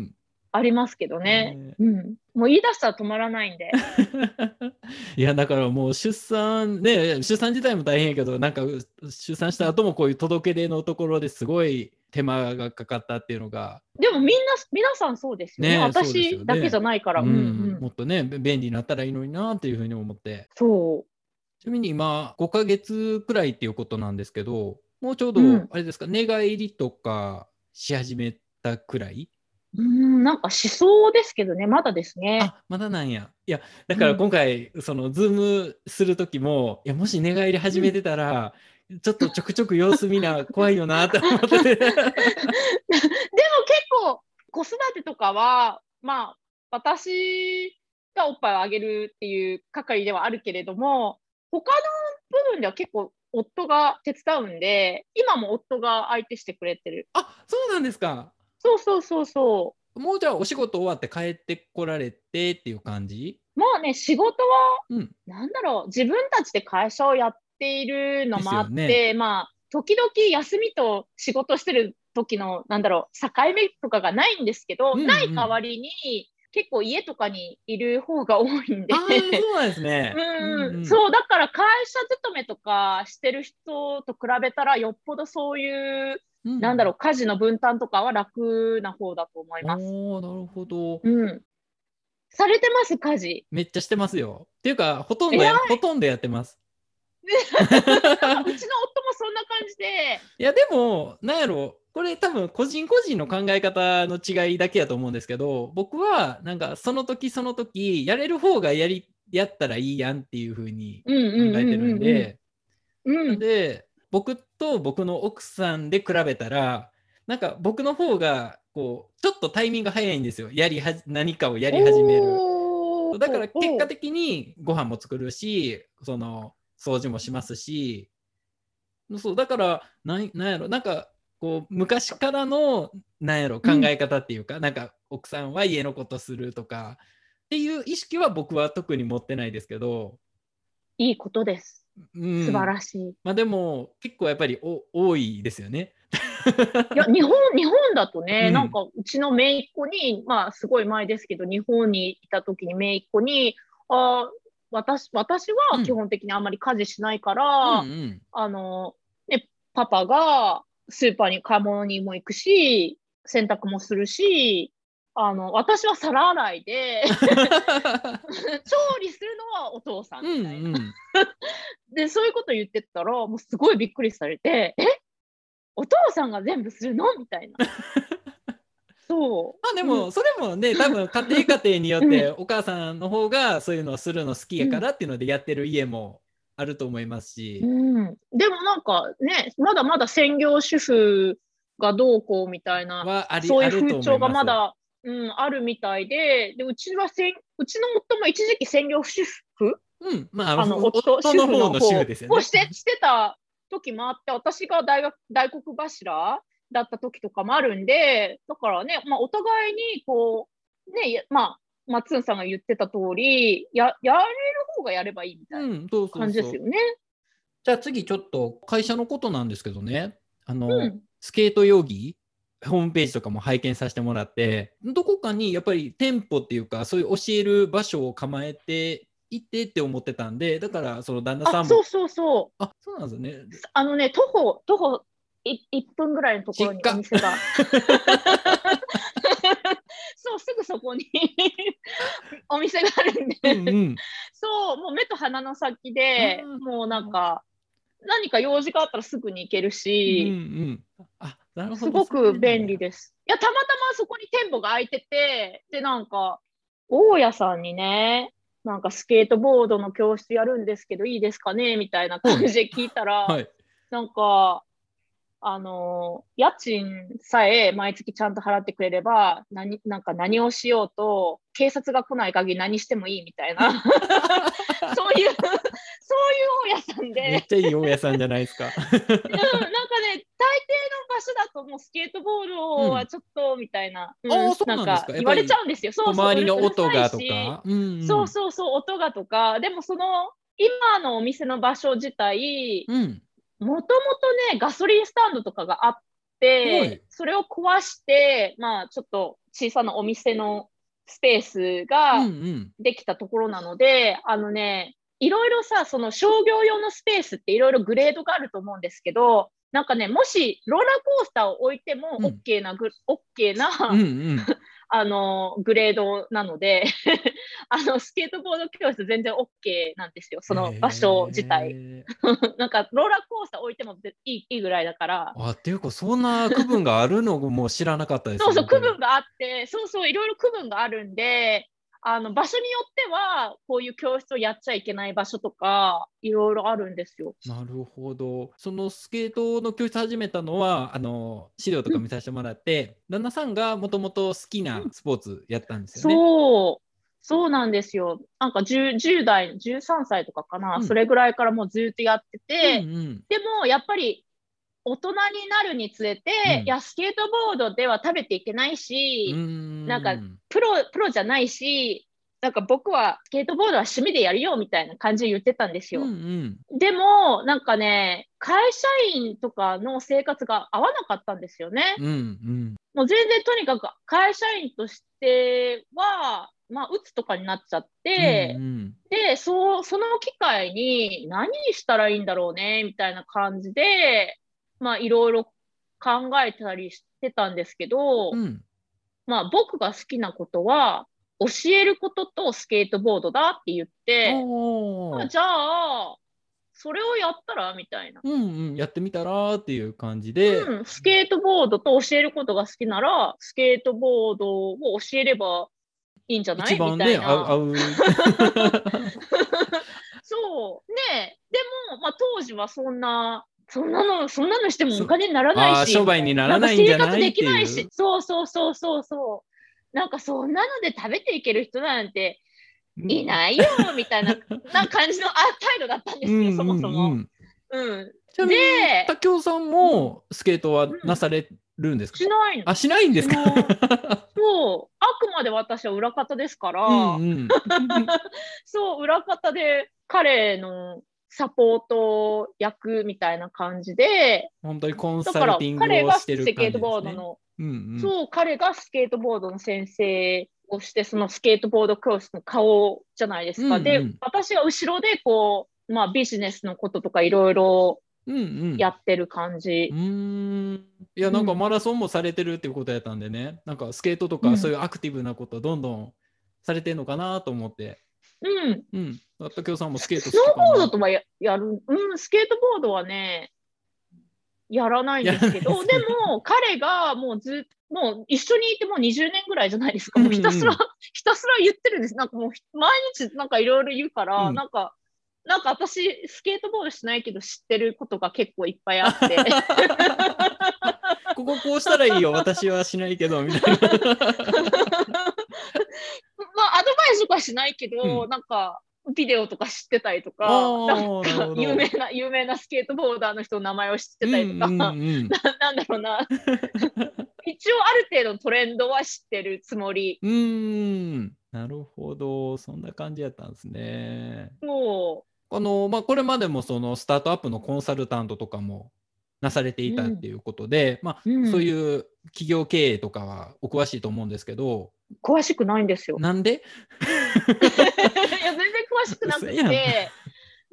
B: ん
A: ありますけどね。
B: ね
A: うん。もう言い出したら止まらないんで。
B: いやだからもう出産ね出産自体も大変やけどなんかう出産した後もこういう届け出のところですごい手間がかかったっていうのが、
A: でもみんな、皆さんそうですよね。
B: ね
A: 私だけじゃないから。
B: う
A: うんんうん
B: もっとねべ便利になったらいいのになっていうふうに思って
A: そ
B: ちなみに今5ヶ月くらいっていうことなんですけどもうちょうど
A: うん
B: あれですか、寝返りとかし始めたくらい、
A: う。うん、なんかしそうですけどね、まだですね。
B: あまだなんやいやだから今回、そのズームする時もいやもし寝返り始めてたら、ちょっとちょくちょく様子見な 怖いよなって思ってて
A: でも結構子育てとかはまあ私がおっぱいをあげるっていう係ではあるけれども他の部分では結構夫が手伝うんで今も夫が相手してくれてる
B: あそうなんですか
A: そうそうそうそ
B: もうじゃあお仕事終わって帰ってこられてっていう感じ？
A: うまあね仕事は
B: うん。
A: なんだろう自分たちで会社をやっているのもあって、
B: ですよ
A: まあ時々休みと仕事してる時のなんだろう境目とかがないんですけど、
B: うんうん。
A: ない代わりに結構家とかにいる方が多いんで。
B: そうなんですね。
A: うん
B: うん。
A: そうだから会社勤めとかしてる人と比べたらよっぽどそういう、
B: うん。
A: なんだろう家事の分担とかは楽な方だと思います。
B: おーなるほど。
A: うん、されてます？家事。
B: めっちゃしてますよ。っていうかほとんどほとんどやってます。
A: うちの夫もそんな感じで。
B: いやでもなんやろこれ多分個人個人の考え方の違いだけやと思うんですけど僕はなんかその時その時やれる方がやりやったらいいやんっていう風に
A: うんうん
B: 考えてるんで。で僕と僕の奥さんで比べたらなんか僕の方がこうちょっとタイミング早いんですよ。やりはじ何かをやり始める。だから結果的にご飯も作るしその掃除もしますし。そうだからなんなんやろなんかこう昔からのなんやろ考え方っていうか、なんか奥さんは家のことするとかっていう意識は僕は特に持ってないですけど、
A: いいことです。
B: うん、
A: 素晴らしい。
B: まあでも結構やっぱりお多いですよね。
A: いや、日本、日本だとね、
B: うん
A: なんかうちの姪っ子に、まあすごい前ですけど、日本にいた時に姪っ子に、あ私私は基本的にあんまり家事しないから、
B: うんうん
A: あの、ね、パパがスーパーに買い物にも行くし、洗濯もするし、あの、私は皿洗いで、調理するのはお父さん
B: うん
A: みたいな。
B: うん
A: で、そういうこと言ってたら、もうすごいびっくりされて、え？お父さんが全部するの？みたいな。そう。
B: まあでもそれもね多分家庭家庭によってお母さんの方がそういうのをするの好きやからっていうのでやってる家もあると思いますし、
A: うん、でもなんかね、まだまだ専業主婦がどうこうみたいな、
B: はあり
A: そういう風潮がまだ、うん、あるみたいで、でうちはせんうちの夫も一時期専業主婦？
B: うん、まあ、
A: あの
B: お
A: 夫
B: 夫の方の主婦ですよね。
A: をしてしてた時もあって、私が大学大黒柱だった時とかもあるんで、だからね、まあ、お互いにこう、ね、やまあ、松ンさんが言ってた通り、ややれる方がやればいいみたいな
B: うん、そうそうそう
A: 感じですよね。
B: じゃあ次ちょっと会社のことなんですけどね、あの、
A: うん
B: スケートヨギホームページとかも拝見させてもらって、どこかにやっぱり店舗っていうか、そういう教える場所を構えていてって思ってたんで、だからその旦那さ
A: あ、
B: んも
A: そう、そうそう。
B: あ、そうなんですね。
A: あのね、徒歩、徒歩い1分ぐらいのところにお店が。そう、すぐそこに お店があるんで、
B: うんうん。
A: そう、もう目と鼻の先でもうなんか、何か用事があったらすぐに行ける
B: うん
A: し、
B: うん。あ、なるほど。
A: すごく便利
B: で。
A: です。いや、たまたまそこに店舗が開いてて、で、なんか、大家さんにね、なんかスケートボードの教室やるんですけど、いいですかねみたいな感じで聞いたら、
B: はい。
A: なんか、あの、家賃さえ毎月ちゃんと払ってくれれば、何、なんか何をしようと、警察が来ない限り何してもいいみたいな、そういう、そういう大家さんで。
B: めっちゃいい大家さんじゃないですか。うん、なんかね、大抵の場
A: 所だともうスケートボードはちょっとみたいな、
B: うん、うなんか。
A: 言われちゃうんですよ。そう
B: そう。周りの音がとか、
A: うんうん、そうそうそう、音がとか、でもその今のお店の場所自体、うん。もともとね、ガソリンスタンドとかがあって、それを壊して、まあ、ちょっと小さなお店のスペースができたところなので、うんうん、あのね、いろいろさ、その商業用のスペースっていろいろグレードがあると思うんですけど、なんかね、もしローラーコースターを置いても OK な、うん、OK な、うんうん、あの、グレードなので あの、スケートボード教室全然 OK なんですよ、その場所自体。なんか、ローラーコースター置いてもいいいいぐらいだから。
B: あ、っていうか、そんな区分があるのも知らなかったです、
A: そうそう、区分があって、そうそう、いろいろ区分があるんで、あの場所によってはこういう教室をやっちゃいけない場所とかいろいろあるんですよ。
B: なるほど。そのスケートの教室始めたのはあの資料とか見させてもらって、うん、旦那さんがもともと好きなスポーツやったんですよね。
A: そうそうなんですよ。なんか 10, 10代、13歳とかかな、うん、それぐらいからもうずっとやってて、うんうん、でもやっぱり大人になるにつれて、うん、いや、スケートボードでは食べていけないし、ん。なんかプロ、プロじゃないし、なんか僕はスケートボードは趣味でやるよみたいな感じで言ってたんですよ。うんうん、でも、なんかね、会社員とかの生活が合わなかったんですよね。うんうん、もう全然とにかく会社員としては、まあ、鬱とかになっちゃって、うんうん、でそその機会に何したらいいんだろうねみたいな感じでまあいろいろ考えたりしてたんですけど、うん、まあ僕が好きなことは教えることとスケートボードだって言って、まあ、じゃあそれをやったらみたいな、
B: うんうん。やってみたらっていう感じで、
A: うん、スケートボードと教えることが好きなら、スケートボードを教えればいいんじゃない？一番ね、合う。そう。ねでも、まあ、当時はそんなそんなの、そんなのしてもお金にならないし、
B: 商売にならないんじゃない
A: 生活できないし、そうそうそうそうそう。なんかそんなので食べていける人なんていないよ、みたいな な感じのあ態度だったんですよ、そもそも。うん。
B: ちなみに、竹雄さんもスケートはなされるんですか、
A: しないの。
B: あ、しないんですか？
A: そう。あくまで私は裏方ですから、うんうん、そう、裏方で彼のサポート役みたいな感じで、
B: 本当にコンサルティングをしてる感じです、ね、彼がスケートボードの、
A: うんうん、そう、彼がスケートボードの先生をして、そのスケートボード教室の顔じゃないですか。うんうん、で、私が後ろでこう、まあビジネスのこととかいろいろやってる感じ。
B: うんうん、いや、なんかマラソンもされてるっていうことやったんでね、なんかスケートとかそういうアクティブなことどんどんされてるのかなと思って。
A: うん。
B: うん。竹雄さんもスケート
A: スノーボードとはややる、うん、スケートボードはね、やらないんですけど、でも彼がもうずもう一緒にいてもう20年ぐらいじゃないですか、もうひたすら、うんうん、ひたすら言ってるんです。なんかもう毎日なんかいろいろ言うから、うん、なんか、なんか私、スケートボードしないけど知ってることが結構いっぱいあって。
B: こここうしたらいいよ、私はしないけど、みたいな。
A: まあ、アドバイスとかしないけど、うん、なんか、ビデオとか知ってたりとか、なんか有名な、有名なスケートボーダーの人の名前を知ってたりとか、うんうんうん、ななんだろうな。一応ある程度のトレンドは知ってるつもり。
B: うん、なるほど。そんな感じやったんですね。
A: も
B: う。あの、まあ、これまでもそのスタートアップのコンサルタントとかもなされていたっていうことで、うん、まあ、うん、そういう企業経営とかはお詳しいと思うんですけど。
A: 詳しくないんですよ。
B: なんで？い
A: や、全然詳しくなくて、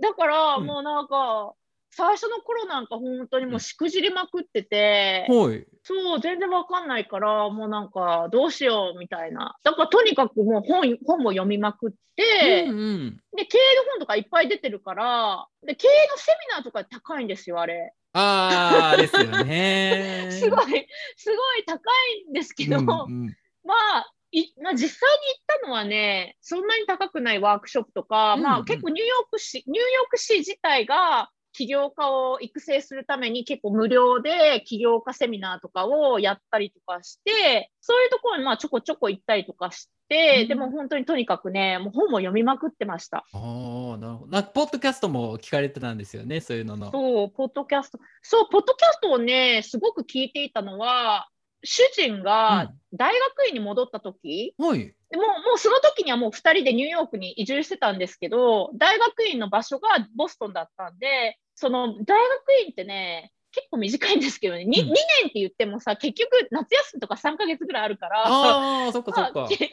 A: だからもうなんか、最初の頃なんか本当にもうしくじりまくってて、
B: はい、
A: そう、全然わかんないから、もうなんかどうしようみたいな。だからとにかくもう本本も読みまくって、うんうん、で、経営の本とかいっぱい出てるから、で、経営のセミナーとか高いんですよ、あれ。
B: ああ、ですよね。
A: すごい、すごい高いんですけど、うんうん、まあ、いまあ、実際に行ったのはね、そんなに高くないワークショップとか、うんうん、まあ結構ニューヨーク市、ニューヨーク市自体が起業家を育成するために結構無料で起業家セミナーとかをやったりとかして、そういうところにまあちょこちょこ行ったりとかして、
B: うん
A: でも本当にとにかくね、もう本を読みまくってました。
B: ああ、なるほど。なポッドキャストも聞かれてたんですよね、そういうのの。
A: そう、ポッドキャスト。そう、ポッドキャストをね、すごく聞いていたのは、主人が大学院に戻った時、
B: はい。
A: でもうもうその時にはもう2人でニューヨークに移住してたんですけど、大学院の場所がボストンだったんで、その大学院ってね、結構短いんですけどね、2,
B: うん
A: 2年って言ってもさ、結局夏休みとか3ヶ月ぐらいあるから、
B: ああ、そっかそっか
A: まあけ。結局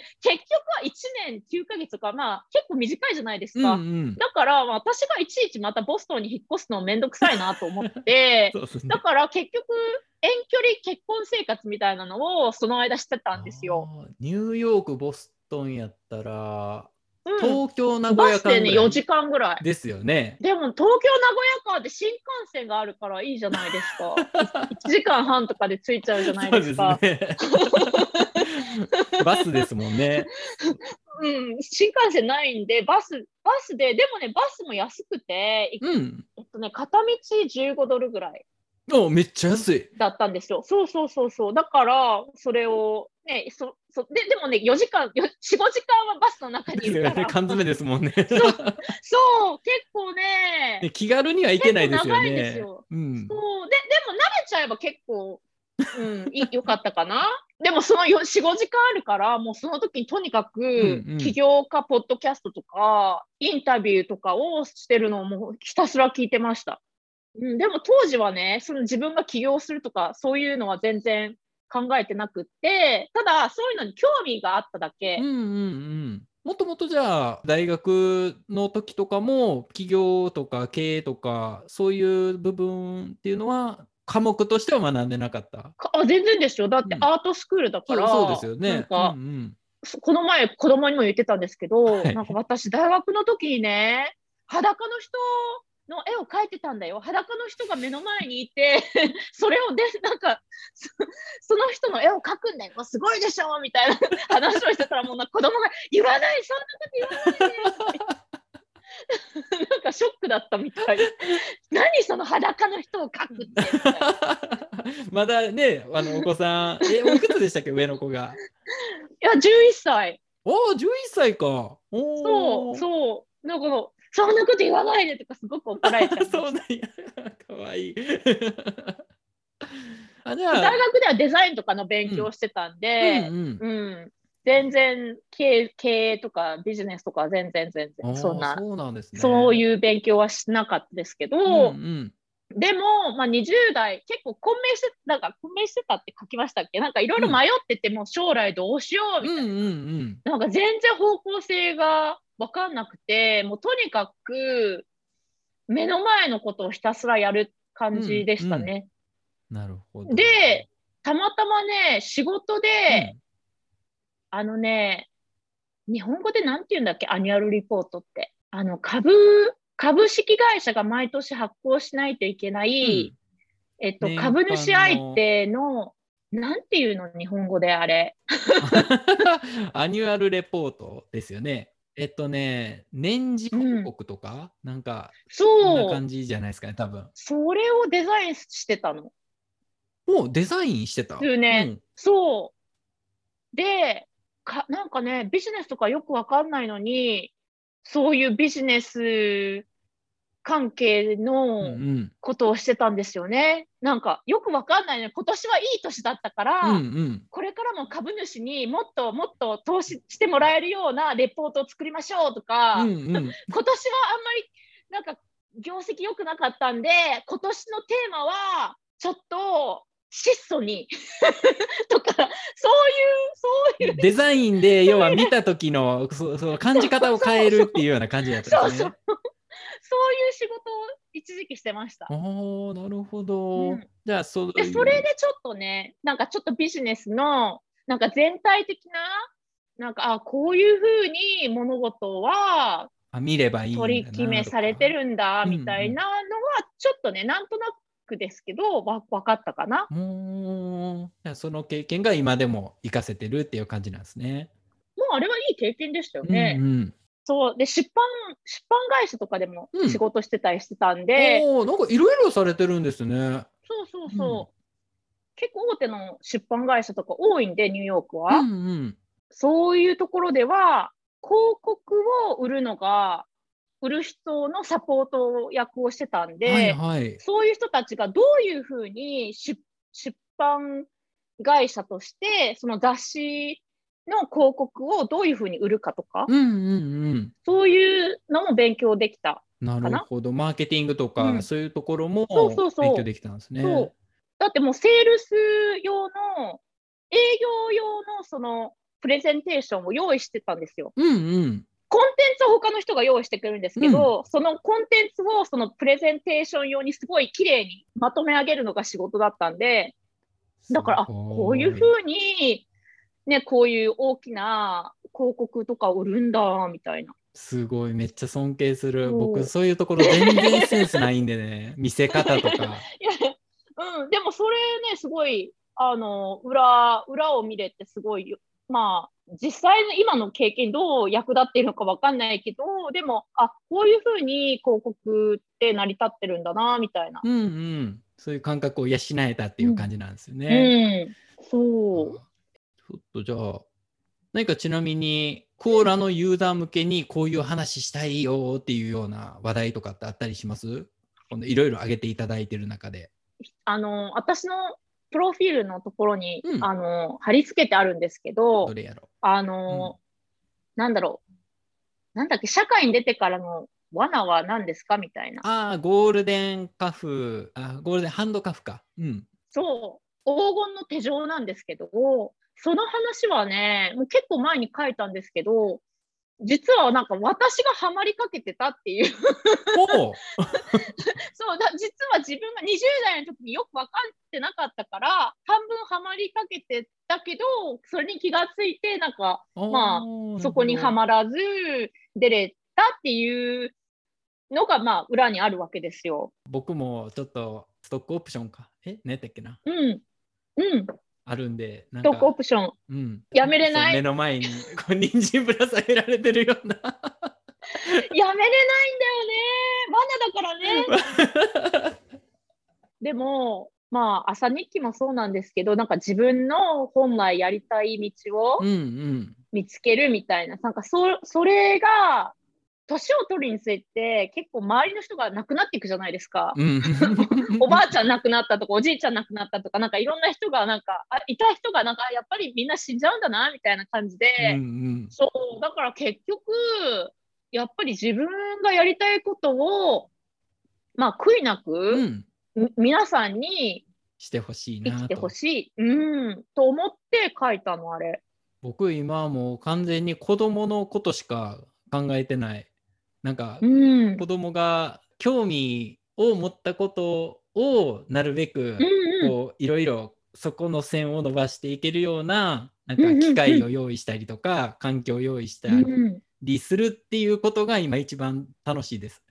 A: は1年9ヶ月とか、まあ結構短いじゃないです
B: うん
A: か。
B: うん。
A: だから、まあ私がいちいちまたボストンに引っ越すのめんどくさいなと思って、
B: ね
A: だ。から結局、遠距離結婚生活みたいなのをその間してたんですよ。
B: ニューヨーク、ボストンやったら、
A: うん、
B: 東京、名古屋
A: バスでね、4
B: 間ぐらい
A: 時間ぐらい。
B: ですよね。
A: でも東京、名古屋間で新幹線があるからいいじゃないですか。1時間半とかで着いちゃうじゃないですか。
B: すね。バスですもんね。
A: うん、新幹線ないんで、バス、バスで、でもね、バスも安くて、
B: うん。
A: えっとね、片道15ドルぐらい
B: おめっちゃ安い。
A: だったんですよ。そうそうそうそう。だから、それを、ね、そそででもね、4時間、よ4、5時間はバスの中に。いるから。
B: 缶詰ですもんね。
A: そう、結構ね、
B: ね気軽には行けないですよね。
A: 長いんですよ
B: うん。
A: そうででも慣れちゃえば結構、うん、い よかったかな。でもそのよ4、5時間あるから、もうその時にとにかく
B: んうん
A: 起業家ポッドキャストとか、インタビューとかをしてるのをもうひたすら聞いてました。うん、でも当時はね、その自分が起業するとか、そういうのは全然考えてなくって、ただそういうのに興味があっただけ。
B: うんうんうん。もともとじゃあ大学の時とかも起業とか経営とかそういう部分っていうのは科目としては学んでなかった？
A: かあ全然ですよ。だって
B: うん
A: アートスクールだから、
B: そうそうですよね。
A: なんか、
B: うんうん
A: そこの前、子供にも言ってたんですけど、
B: はい
A: なんか私、大学の時にね、裸の人の絵を描いてたんだよ。裸の人が目の前にいて、それをで、なんかそ、その人の絵を描くんだよ。すごいでしょ？みたいな話をしてたら、もうな子供が言わない、そんなこと言わないで。なんかショックだったみたい。何その裸の人を描くって。
B: まだね、あのお子さん、え、おいくつでしたっけ、上の子が。
A: いや、11歳。
B: おお、11歳か。お
A: そう、
B: う。
A: そう。なんか、そんなこと言わないでとかすごく怒られちゃう。
B: そうなんや。かわいい。あ、じゃあ、
A: 大学ではデザインとかの勉強をしてたんで、
B: うんうん
A: うん全然経営経営とかビジネスとかは全然全然そんな
B: そうなんですね。
A: そう
B: う
A: いう勉強はしなかったですけど、
B: んうん。
A: でも、まあ、20代結構混迷してなんか混迷してたって書きましたっけ？なんかいろいろ迷ってても将来どうしようみたいな、
B: うんうんうん。
A: なんか全然方向性が分かんなくてもうとにかく目の前のことをひたすらやる感じでしたね。
B: なるほど。
A: で、たまたまね、仕事で、あのね、日本語でなんて言うんだっけ、 annual report って。あの、株、株式会社が毎年発行しないといけない、えっと、株主相手の、なんていうの、日本語であれ。
B: annual report ですよね。えっとね、年次報告とか、なんか、そんな
A: そう、
B: 感じじゃないですかね、多分。
A: それをデザインしてたの。
B: もうデザインしてた。
A: そうねそう。で、か、なんかね、ビジネスとかよくわかんないのに、そういうビジネス関係
B: うん。うん
A: の
B: うん
A: ことをしてたんですよね。なんかよくわかんないのに、今年はいい年だったから、
B: うんうん。
A: これからも株主にもっともっと投資してもらえるようなレポートを作りましょうとか、
B: うんうん。
A: 今年はあんまりなんか業績良くなかったんで、今年のテーマはちょっと質素に とか、そういう、そういう、
B: デザインで要は見た時のそその感じ方を変えるっていうような感じだったんですね
A: そうそう。、そういう仕事を一時期してました。
B: おおなるほど。
A: うん
B: じゃあそう
A: で、それでちょっとね、なんかちょっとビジネスの、なんか全体的な、なんか、あ、こういうふうに物事は
B: あ見ればいい
A: 取り決めされてるんだ、みたいなのは、ちょっとね、なんとなくですけど、わ分かったかな。
B: もうじゃあその経験が今でも活かせてるっていう感じなんですね。
A: もうあれはいい経験でしたよね。
B: うんうん
A: そう。で、出版、出版会社とかでも
B: うん
A: 仕事してたりしてたんで、
B: おお、なんかいろいろされてるんですね。
A: そうそうそう。結構大手の出版会社とか多いんで、ニューヨークは。
B: うんうん。
A: そういうところでは、広告を売るのが、売る人のサポート役をしてたんで、
B: はいはい。
A: そういう人たちがどういうふうに出出版会社として、その雑誌の広告をどういうふうに売るかとか、
B: うんうんうん。
A: そういうのも勉強できた。
B: なるほど。マーケティングとか、
A: うん
B: そういうところも勉強できたんですね。
A: そうだってもうセールス用の、営業用のそのプレゼンテーションを用意してたんですよ。
B: うんうん。
A: コンテンツは他の人が用意してくれるんですけど、そのコンテンツをそのプレゼンテーション用にすごい綺麗にまとめ上げるのが仕事だったんで、だから、あこういうふうに、ね、こういう大きな広告とか売るんだ、みたいな。
B: すごい、めっちゃ尊敬する。僕、そういうところ全然センスないんでね、見せ方とか。
A: いや、うん、でもそれね、すごい、あの、裏、裏を見れてすごいよ、まあ、実際の今の経験どう役立っているのかわかんないけど、でも、あ、こういうふうに広告って成り立ってるんだな、みたいな。
B: うんうん。そういう感覚を養えたっていう感じなんですよね。
A: うん、そう。
B: ちょっとじゃあ、何かちなみに、コーラのユーザー向けにこういう話したいよっていうような話題とかってあったりします？このいろいろ上げていただいてる中で。
A: あの、私のプロフィールのところに、
B: うん
A: あの、貼り付けてあるんですけど
B: ど、れやろ
A: あの、なんだろう。なんだっけ、社会に出てからの罠は何ですかみたいな。
B: ああ、ゴールデンカフ、あゴールデンハンドカフか。うん。
A: そう、黄金の手錠なんですけど、その話はね、もう結構前に書いたんですけど、実はなんか私がハマりかけてたっていう、そうだ、実は自分が20代の時によく分かってなかったから、半分ハマりかけてたけど、それに気がついて、なんかま
B: あ
A: そこにはまらず出れたっていうのが、まあ裏にあるわけですよ。
B: 僕もちょっとストックオプションか。え、何やったっけな？
A: うん。うん。
B: あるんで、なん
A: ストックオ
B: か、
A: プション。
B: うん、
A: やめれない？
B: 目の前にこう人参ぶら下げられてるような。
A: やめれないんだよね。罠だからね。でも、まあ、朝日記もそうなんですけど、なんか自分の本来やりたい道を
B: うんうん。
A: 見つけるみたいな、なんかそそれが、年を取るにつれて、結構周りの人が亡くなっていくじゃないですか。
B: うん、
A: おばあちゃん亡くなったとか、おじいちゃん亡くなったとか、なんかいろんな人が、なんか、あいた人が、なんか、やっぱりみんな死んじゃうんだな、みたいな感じで、
B: うんうん
A: そう、だから結局、やっぱり自分がやりたいことを、まあ、悔いなく、
B: うん、
A: み皆さんに
B: してほしいなと。
A: 生きてほしい、うん、と思って書いたの、あれ。
B: 僕今はもう完全に子供のことしか考えてない。なんか
A: うん。
B: 子供が興味を持ったことをなるべくこういろいろそこの線を伸ばしていけるようななんか機会を用意したりとか環境を用意した
A: うん
B: りするっていうことが今一番楽しいです。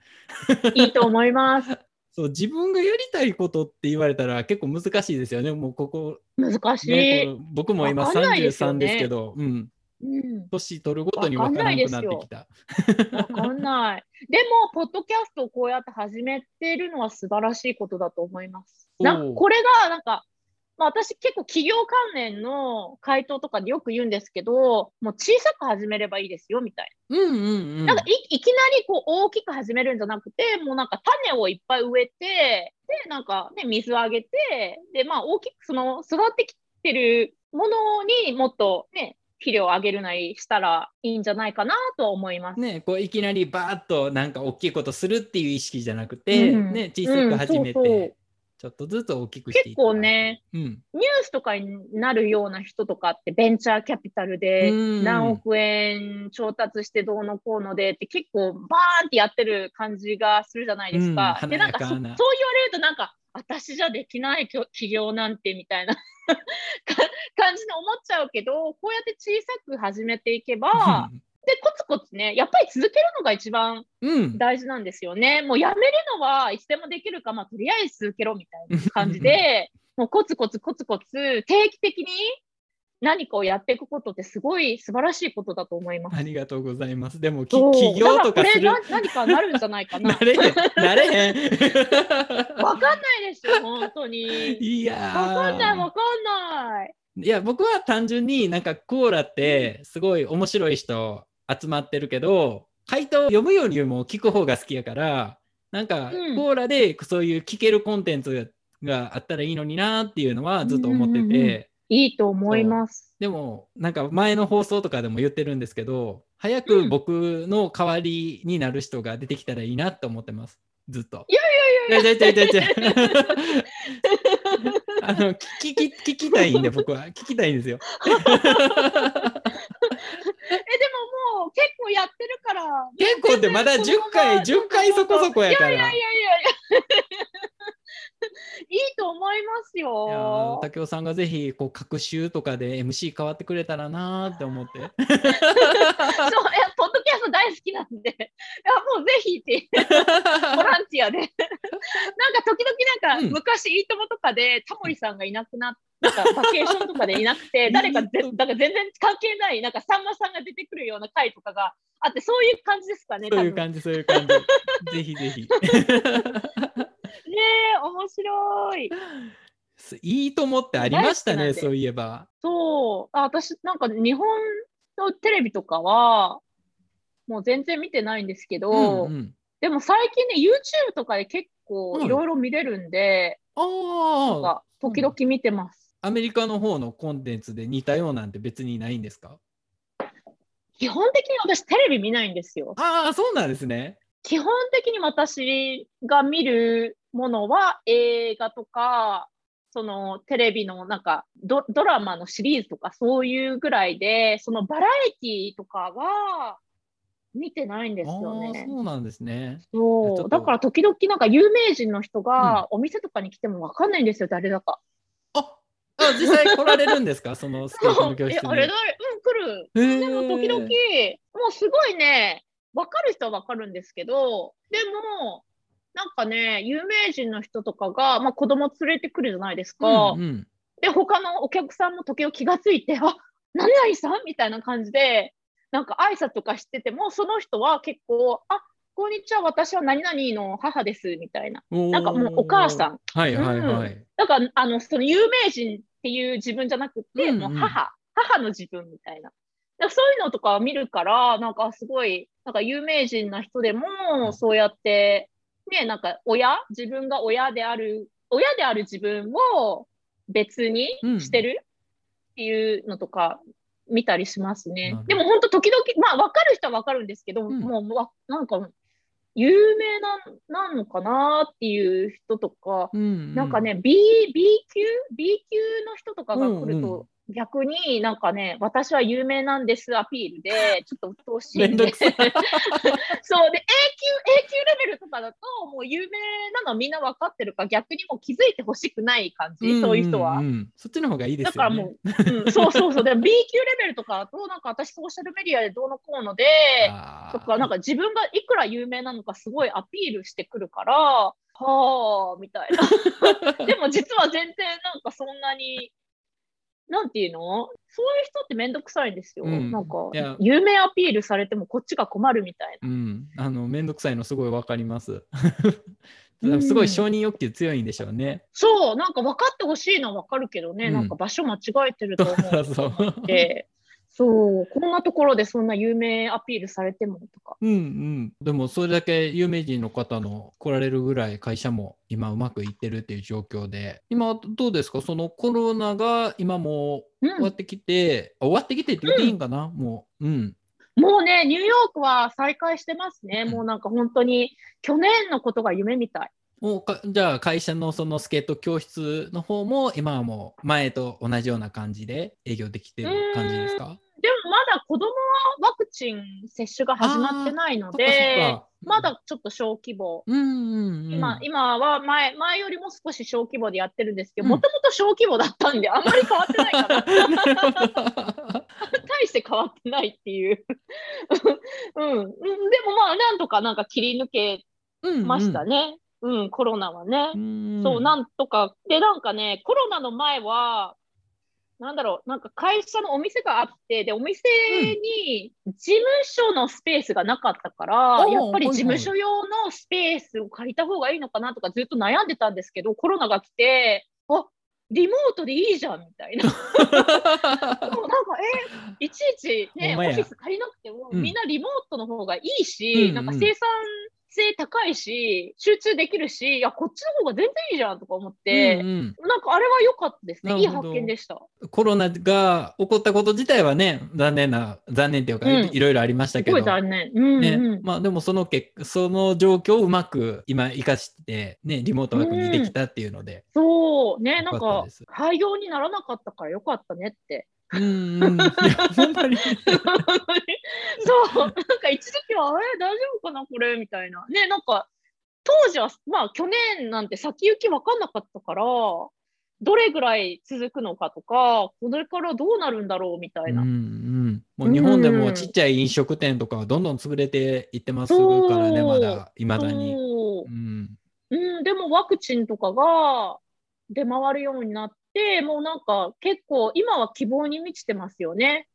A: いいと思います。
B: そう自分がやりたいことって言われたら結構難しいですよね。もうここ、
A: 難しい。
B: ね、僕も今
A: わかんないですよ
B: 33
A: ね
B: ですけど、うん、
A: うん
B: 年取るごとに分からなくなってきた。
A: わかんない。でも、ポッドキャストをこうやって始めてるのは素晴らしいことだと思います。なこれが、なんか、まあ、私結構企業関連の回答とかでよく言うんですけど、もう小さく始めればいいですよ、みたい
B: うんうんうん。
A: な。なんかいいきなりこう大きく始めるんじゃなくて、もうなんか種をいっぱい植えて、で、なんかね、水をあげて、で、まあ大きくその育ってきてるものにもっとね、肥料をあげるなりしたらいいんじゃないかなとは思います。
B: ね、こういきなりバーッとなんか大きいことするっていう意識じゃなくて、
A: うん。
B: ね、小さく始めて、
A: うんそうそう。
B: ちょっとずつ大きくしてい
A: 結構、ね、
B: うん、
A: ニュースとかになるような人とかってベンチャーキャピタルで
B: うん。
A: 何億円調達してどうのこうのでって結構バーンってやってる感じがするじゃないですか。
B: うん
A: でなんかそそう言われるとなんか私じゃできないきょ企業なんてみたいな か感じで思っちゃうけどこうやって小さく始めていけばでコツコツねやっぱり続けるのが一番
B: うん、
A: 大事なんですよね。もうやめるのはいつでもできるか、まあ、とりあえず続けろみたいな感じで、もうコツコツコツコツ定期的に何かをやっていくことってすごい素晴らしいことだと思います。
B: ありがとうございます。でも、き起業とかする
A: これな何かなるんじゃないかな。
B: なれへん、なれへん。
A: わかんないですよ、本当に。
B: いや
A: わかんない、
B: ー
A: わかんない。
B: いや僕は単純になんかコーラってすごい面白い人集まってるけど回答を読むよりも聞く方が好きやからなんか
A: うん
B: コーラでそういう聞けるコンテンツがあったらいいのになっていうのはずっと思ってて、
A: いいと思います。
B: でもなんか前の放送とかでも言ってるんですけど早く僕の代わりになる人が出てきたらいいなって思ってますずっと。
A: いやいやいやいや
B: いやいやいやいやあの聞き聞きたいんで僕は聞きたいんですよ。
A: 結構やってるから。
B: 結構ってまだ10回10回そこそこやから。
A: いやいやいやいや。いいと思いますよ。
B: 竹雄さんがぜひこう各週とかで MC 変わってくれたらなーって思って。
A: そう、え、ポッドキャスト大好きなんで、いや、もうぜひって、ボランティアで。なんか時々なんか、
B: うん
A: 昔、いいともとかで、タモリさんがいなくなっなんかバケーションとかでいなくて、誰かぜ、だから全然関係ない、なんかさんまさんが出てくるような回とかがあって、そういう感じですかね、
B: そういう感じそういう感じ。ぜひぜひ。
A: ねえ、面白い。
B: いいと思ってありましたねそういえば。
A: そう、あ私、なんか日本のテレビとかは、もう全然見てないんですけど、
B: うんうん、
A: でも最近ね、YouTube とかで結構
B: はい
A: いろいろ見れるんで、なん
B: ああ
A: か時々見てます。
B: アメリカの方のコンテンツで似たようなんて別にないんですか？
A: 基本的に私テレビ見ないんですよ。
B: ああそうなんですね。
A: 基本的に私が見るものは映画とか、そのテレビのなんかドドラマのシリーズとかそういうぐらいで、そのバラエティとかは見てないんですよね。
B: そうなんですね。
A: そう。だから時々なんか有名人の人がお店とかに来てもわかんないんですよ、誰だか。
B: 実際来られるんですか？そのスケートの教室
A: え、
B: に。
A: あれだ、うん、来る。でも時々、もうすごいね、わかる人はわかるんですけど、でも、なんかね、有名人の人とかが、まあ、子供連れてくるじゃないですか。
B: うんうん
A: で、他のお客さんも時々気がついて、あ何々さんみたいな感じで、なんか挨拶とかしてても、その人は結構、あこんにちは、私は何々の母です、みたいな。なんかもうお母さん。
B: ん。はいはいはい。
A: だから、あの、その有名人っていう自分じゃなくて、
B: うんうん。
A: もう母、母の自分みたいな。そういうのとか見るから、なんかすごい、なんか有名人な人で
B: うん。
A: も、そうやって、ね、なんか親、自分が親である、親である自分を別にしてる？っていうのとか見たりしますね。でも本当時々、まあ分かる人は分かるんですけど、
B: うん。
A: もうわなんか有名ななのかなっていう人とか、
B: うんうん
A: なんかね、B、B 級 ?B 級の人とかが来ると、逆になんかね、私は有名なんですアピールで、ちょっと鬱陶しいんで。そう、で、A 級、A 級レベルとかだと、もう有名なのはみんな分かってるから、逆にもう気づいてほしくない感じ、そういう人は。
B: んんんそっちの方がいいですよね。
A: だからもう、うん、そうそうそう。でも B 級レベルとかだと、なんか私ソーシャルメディアでどうのこうので、とか、なんか自分がいくら有名なのかすごいアピールしてくるから、はあ、みたいな。でも実は全然なんかそんなに、なんていうの？そういう人ってめんどくさいんですよ。
B: うん。
A: なんか有名アピールされてもこっちが困るみたいな。
B: うん、あの、めんどくさいのすごいわかります。
A: うん
B: すごい承認欲求強いんでしょうね。
A: そう、なんか分かってほしいのは分かるけどね、
B: うん。
A: なんか場所間違えてると思
B: そうそう
A: こんなところでそんな有名アピールされてもとか。
B: うんうん。でも、それだけ有名人の方の来られるぐらい会社も今うまくいってるっていう状況で、今どうですか？そのコロナが今もう
A: うん
B: 終わってきて、あ終わってきてって言っていいんかな、もう。うん。
A: もうね、ニューヨークは再開してますね。
B: うん
A: もうなんか本当に、去年のことが夢みたい。
B: もうかじゃあ会社のそのスケート教室の方も今はもう前と同じような感じで営業できてる感じですか？
A: でもまだ子供はワクチン接種が始まってないので
B: か、
A: まだちょっと小規模。
B: うんうんうん。
A: 今今は前前よりも少し小規模でやってるんですけど、
B: うん
A: もともと小規模だったんで、あんまり変わってないかな。
B: なるほど
A: 大して変わってないっていう。うん。うんでもまあ、なんとかなんか切り抜けましたね。うん、コロナはね。
B: うん
A: そう、なんとか。で、なんかね、コロナの前は、なんだろう、なんか会社のお店があって、で、お店に事務所のスペースがなかったから、
B: おー
A: やっぱり事務所用のスペースを借りた方がいいのかなとかずっと悩んでたんですけど、コロナが来て、あリモートでいいじゃんみたいな。そうなんか、え、いちいちね、オフィス借りなくても、
B: うん
A: みんなリモートの方がいいし、
B: うんうん
A: なんか生産性高いし、集中できるし、いや、こっちの方が全然いいじゃんとか思って、
B: うんうん
A: なんかあれは良かったですね。いい発見でした。
B: コロナが起こったこと自体はね、残念な、残念っていうか、
A: うん
B: いろいろありました
A: すごい
B: けど、
A: 残念。うん、
B: ね
A: うん。
B: まあでもその結その状況をうまく今生かして、ね、リモートワークにできたっていうので、
A: そう、ね、なんか廃業にならなかったから良かったねって。
B: うんうん、
A: そう、なんか一時期は、え、大丈夫かな、これみたいな。ね、なんか、当時は、まあ、去年なんて先行き分かんなかったから、どれぐらい続くのかとか、これからどうなるんだろうみたいな。
B: うんうん、もう日本でもちっちゃい飲食店とかはどんどん潰れていってますからね、まだ、いまだに。
A: そう。
B: うん。
A: うん、でもワクチンとかが出回るようになって、もうなんか結構今は希望に満ちてますよね。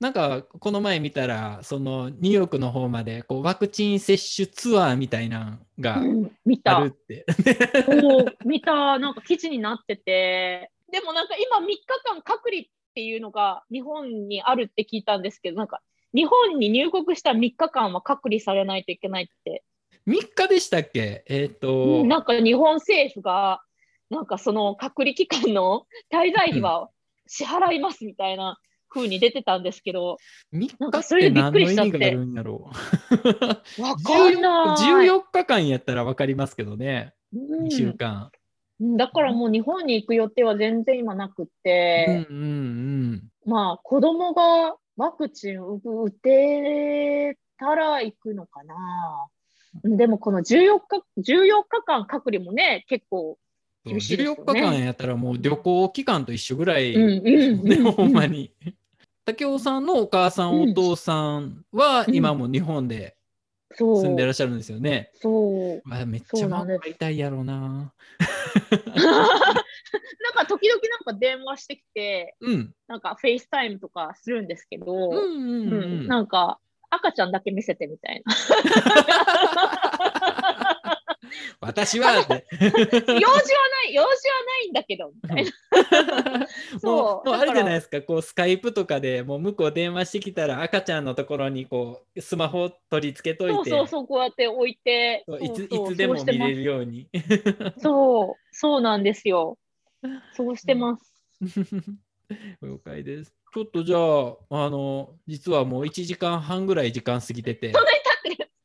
B: なんかこの前見たらそのニューヨークの方までこうワクチン接種ツアーみたいなのがあ
A: た
B: る。って。
A: そう見た、なんか記事になってて。でもなんか今3日間隔離っていうのが日本にあるって聞いたんですけど、なんか日本に入国した3日間は隔離されないといけないって。
B: 3日でしたっけ？えっ、と、
A: うんなんか日本政府が、なんかその隔離期間の 滞在費は支払いますみたいな風に出てたんですけど、
B: 3
A: なん
B: 日っ
A: かそれでびっくりしちゃってかんない。
B: 14日間やったら分かりますけどね、
A: うん
B: 2週間。
A: うんだからもう日本に行く予定は全然今なくっ
B: うん
A: て、
B: うんうん。
A: まあ子供がワクチン打てたら行くのかな。うんでもこの14日、14日間隔離もね、結構、ね
B: 14日間やったらもう旅行期間と一緒ぐらい、ね、ほんまに。竹雄さんのお母さん、
A: うん
B: お父さんは
A: うん
B: 今も日本で住んでらっしゃるんですよね。
A: そう。
B: わめっちゃ
A: そうなんです
B: 会いたいやろうな。
A: なんか時々なんか電話してきて、
B: うん。
A: なんか FaceTime とかするんですけど、
B: うんうんう
A: うん
B: ん。
A: なんか赤ちゃんだけ見せてみたいな。
B: 私はって。
A: 用事はない、用事はないんだけど、みたいな。
B: も
A: そう
B: あれじゃないですか、こう Skype とかでもう向こう電話してきたら赤ちゃんのところにこうスマホ取り付けといて、
A: そうそうそう、こうやって置いて、
B: そういつ
A: そうそう
B: いつでも見れるように。
A: そう、そうなんですよ。そうしてます。
B: 了解です。ちょっとじゃあ、あの、実はもう1時間半ぐらい時間過ぎてて、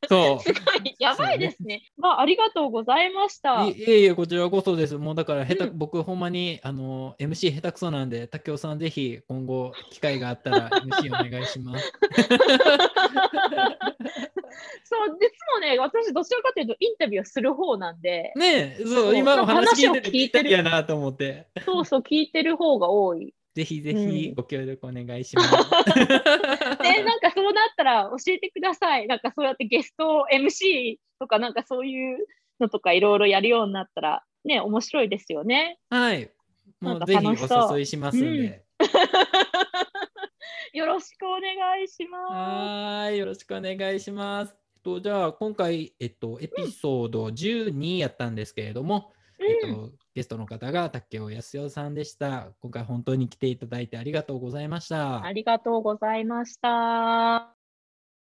A: そ
B: う。
A: すごい、やばいですね。まあ、ありがとうございました。
B: いいえいえ、こちらこそです。もうだから下手、
A: うん
B: 僕ほんまにあの MC 下手くそなんで、竹雄さんぜひ今後機会があったら MC お願いします。
A: そう、実もね、私、どちらかというとインタビューをする方なんで、
B: ねえ、そ、
A: そうう
B: 今お話聞いて
A: る
B: りやなと思って、
A: そうそう、聞いてる方が多い。
B: ぜひぜ
A: うん
B: ひご協力お願いします。
A: で、なんかそうなったら教えてください。なんかそうやってゲスト MC とか、なんかそういうのとかいろいろやるようになったら、ね、面白いですよね。
B: はい。もうぜひお誘いしますんで。
A: よろしくお願いしま
B: はーい、よろしくお願いします。と、じゃあ、今回、えっと、エピソード12やったんですけれども、
A: す。うん
B: えっと、ゲストの方が竹尾康代さんでした。今回本当に来ていただいてありがとうございました。
A: ありがとうございました。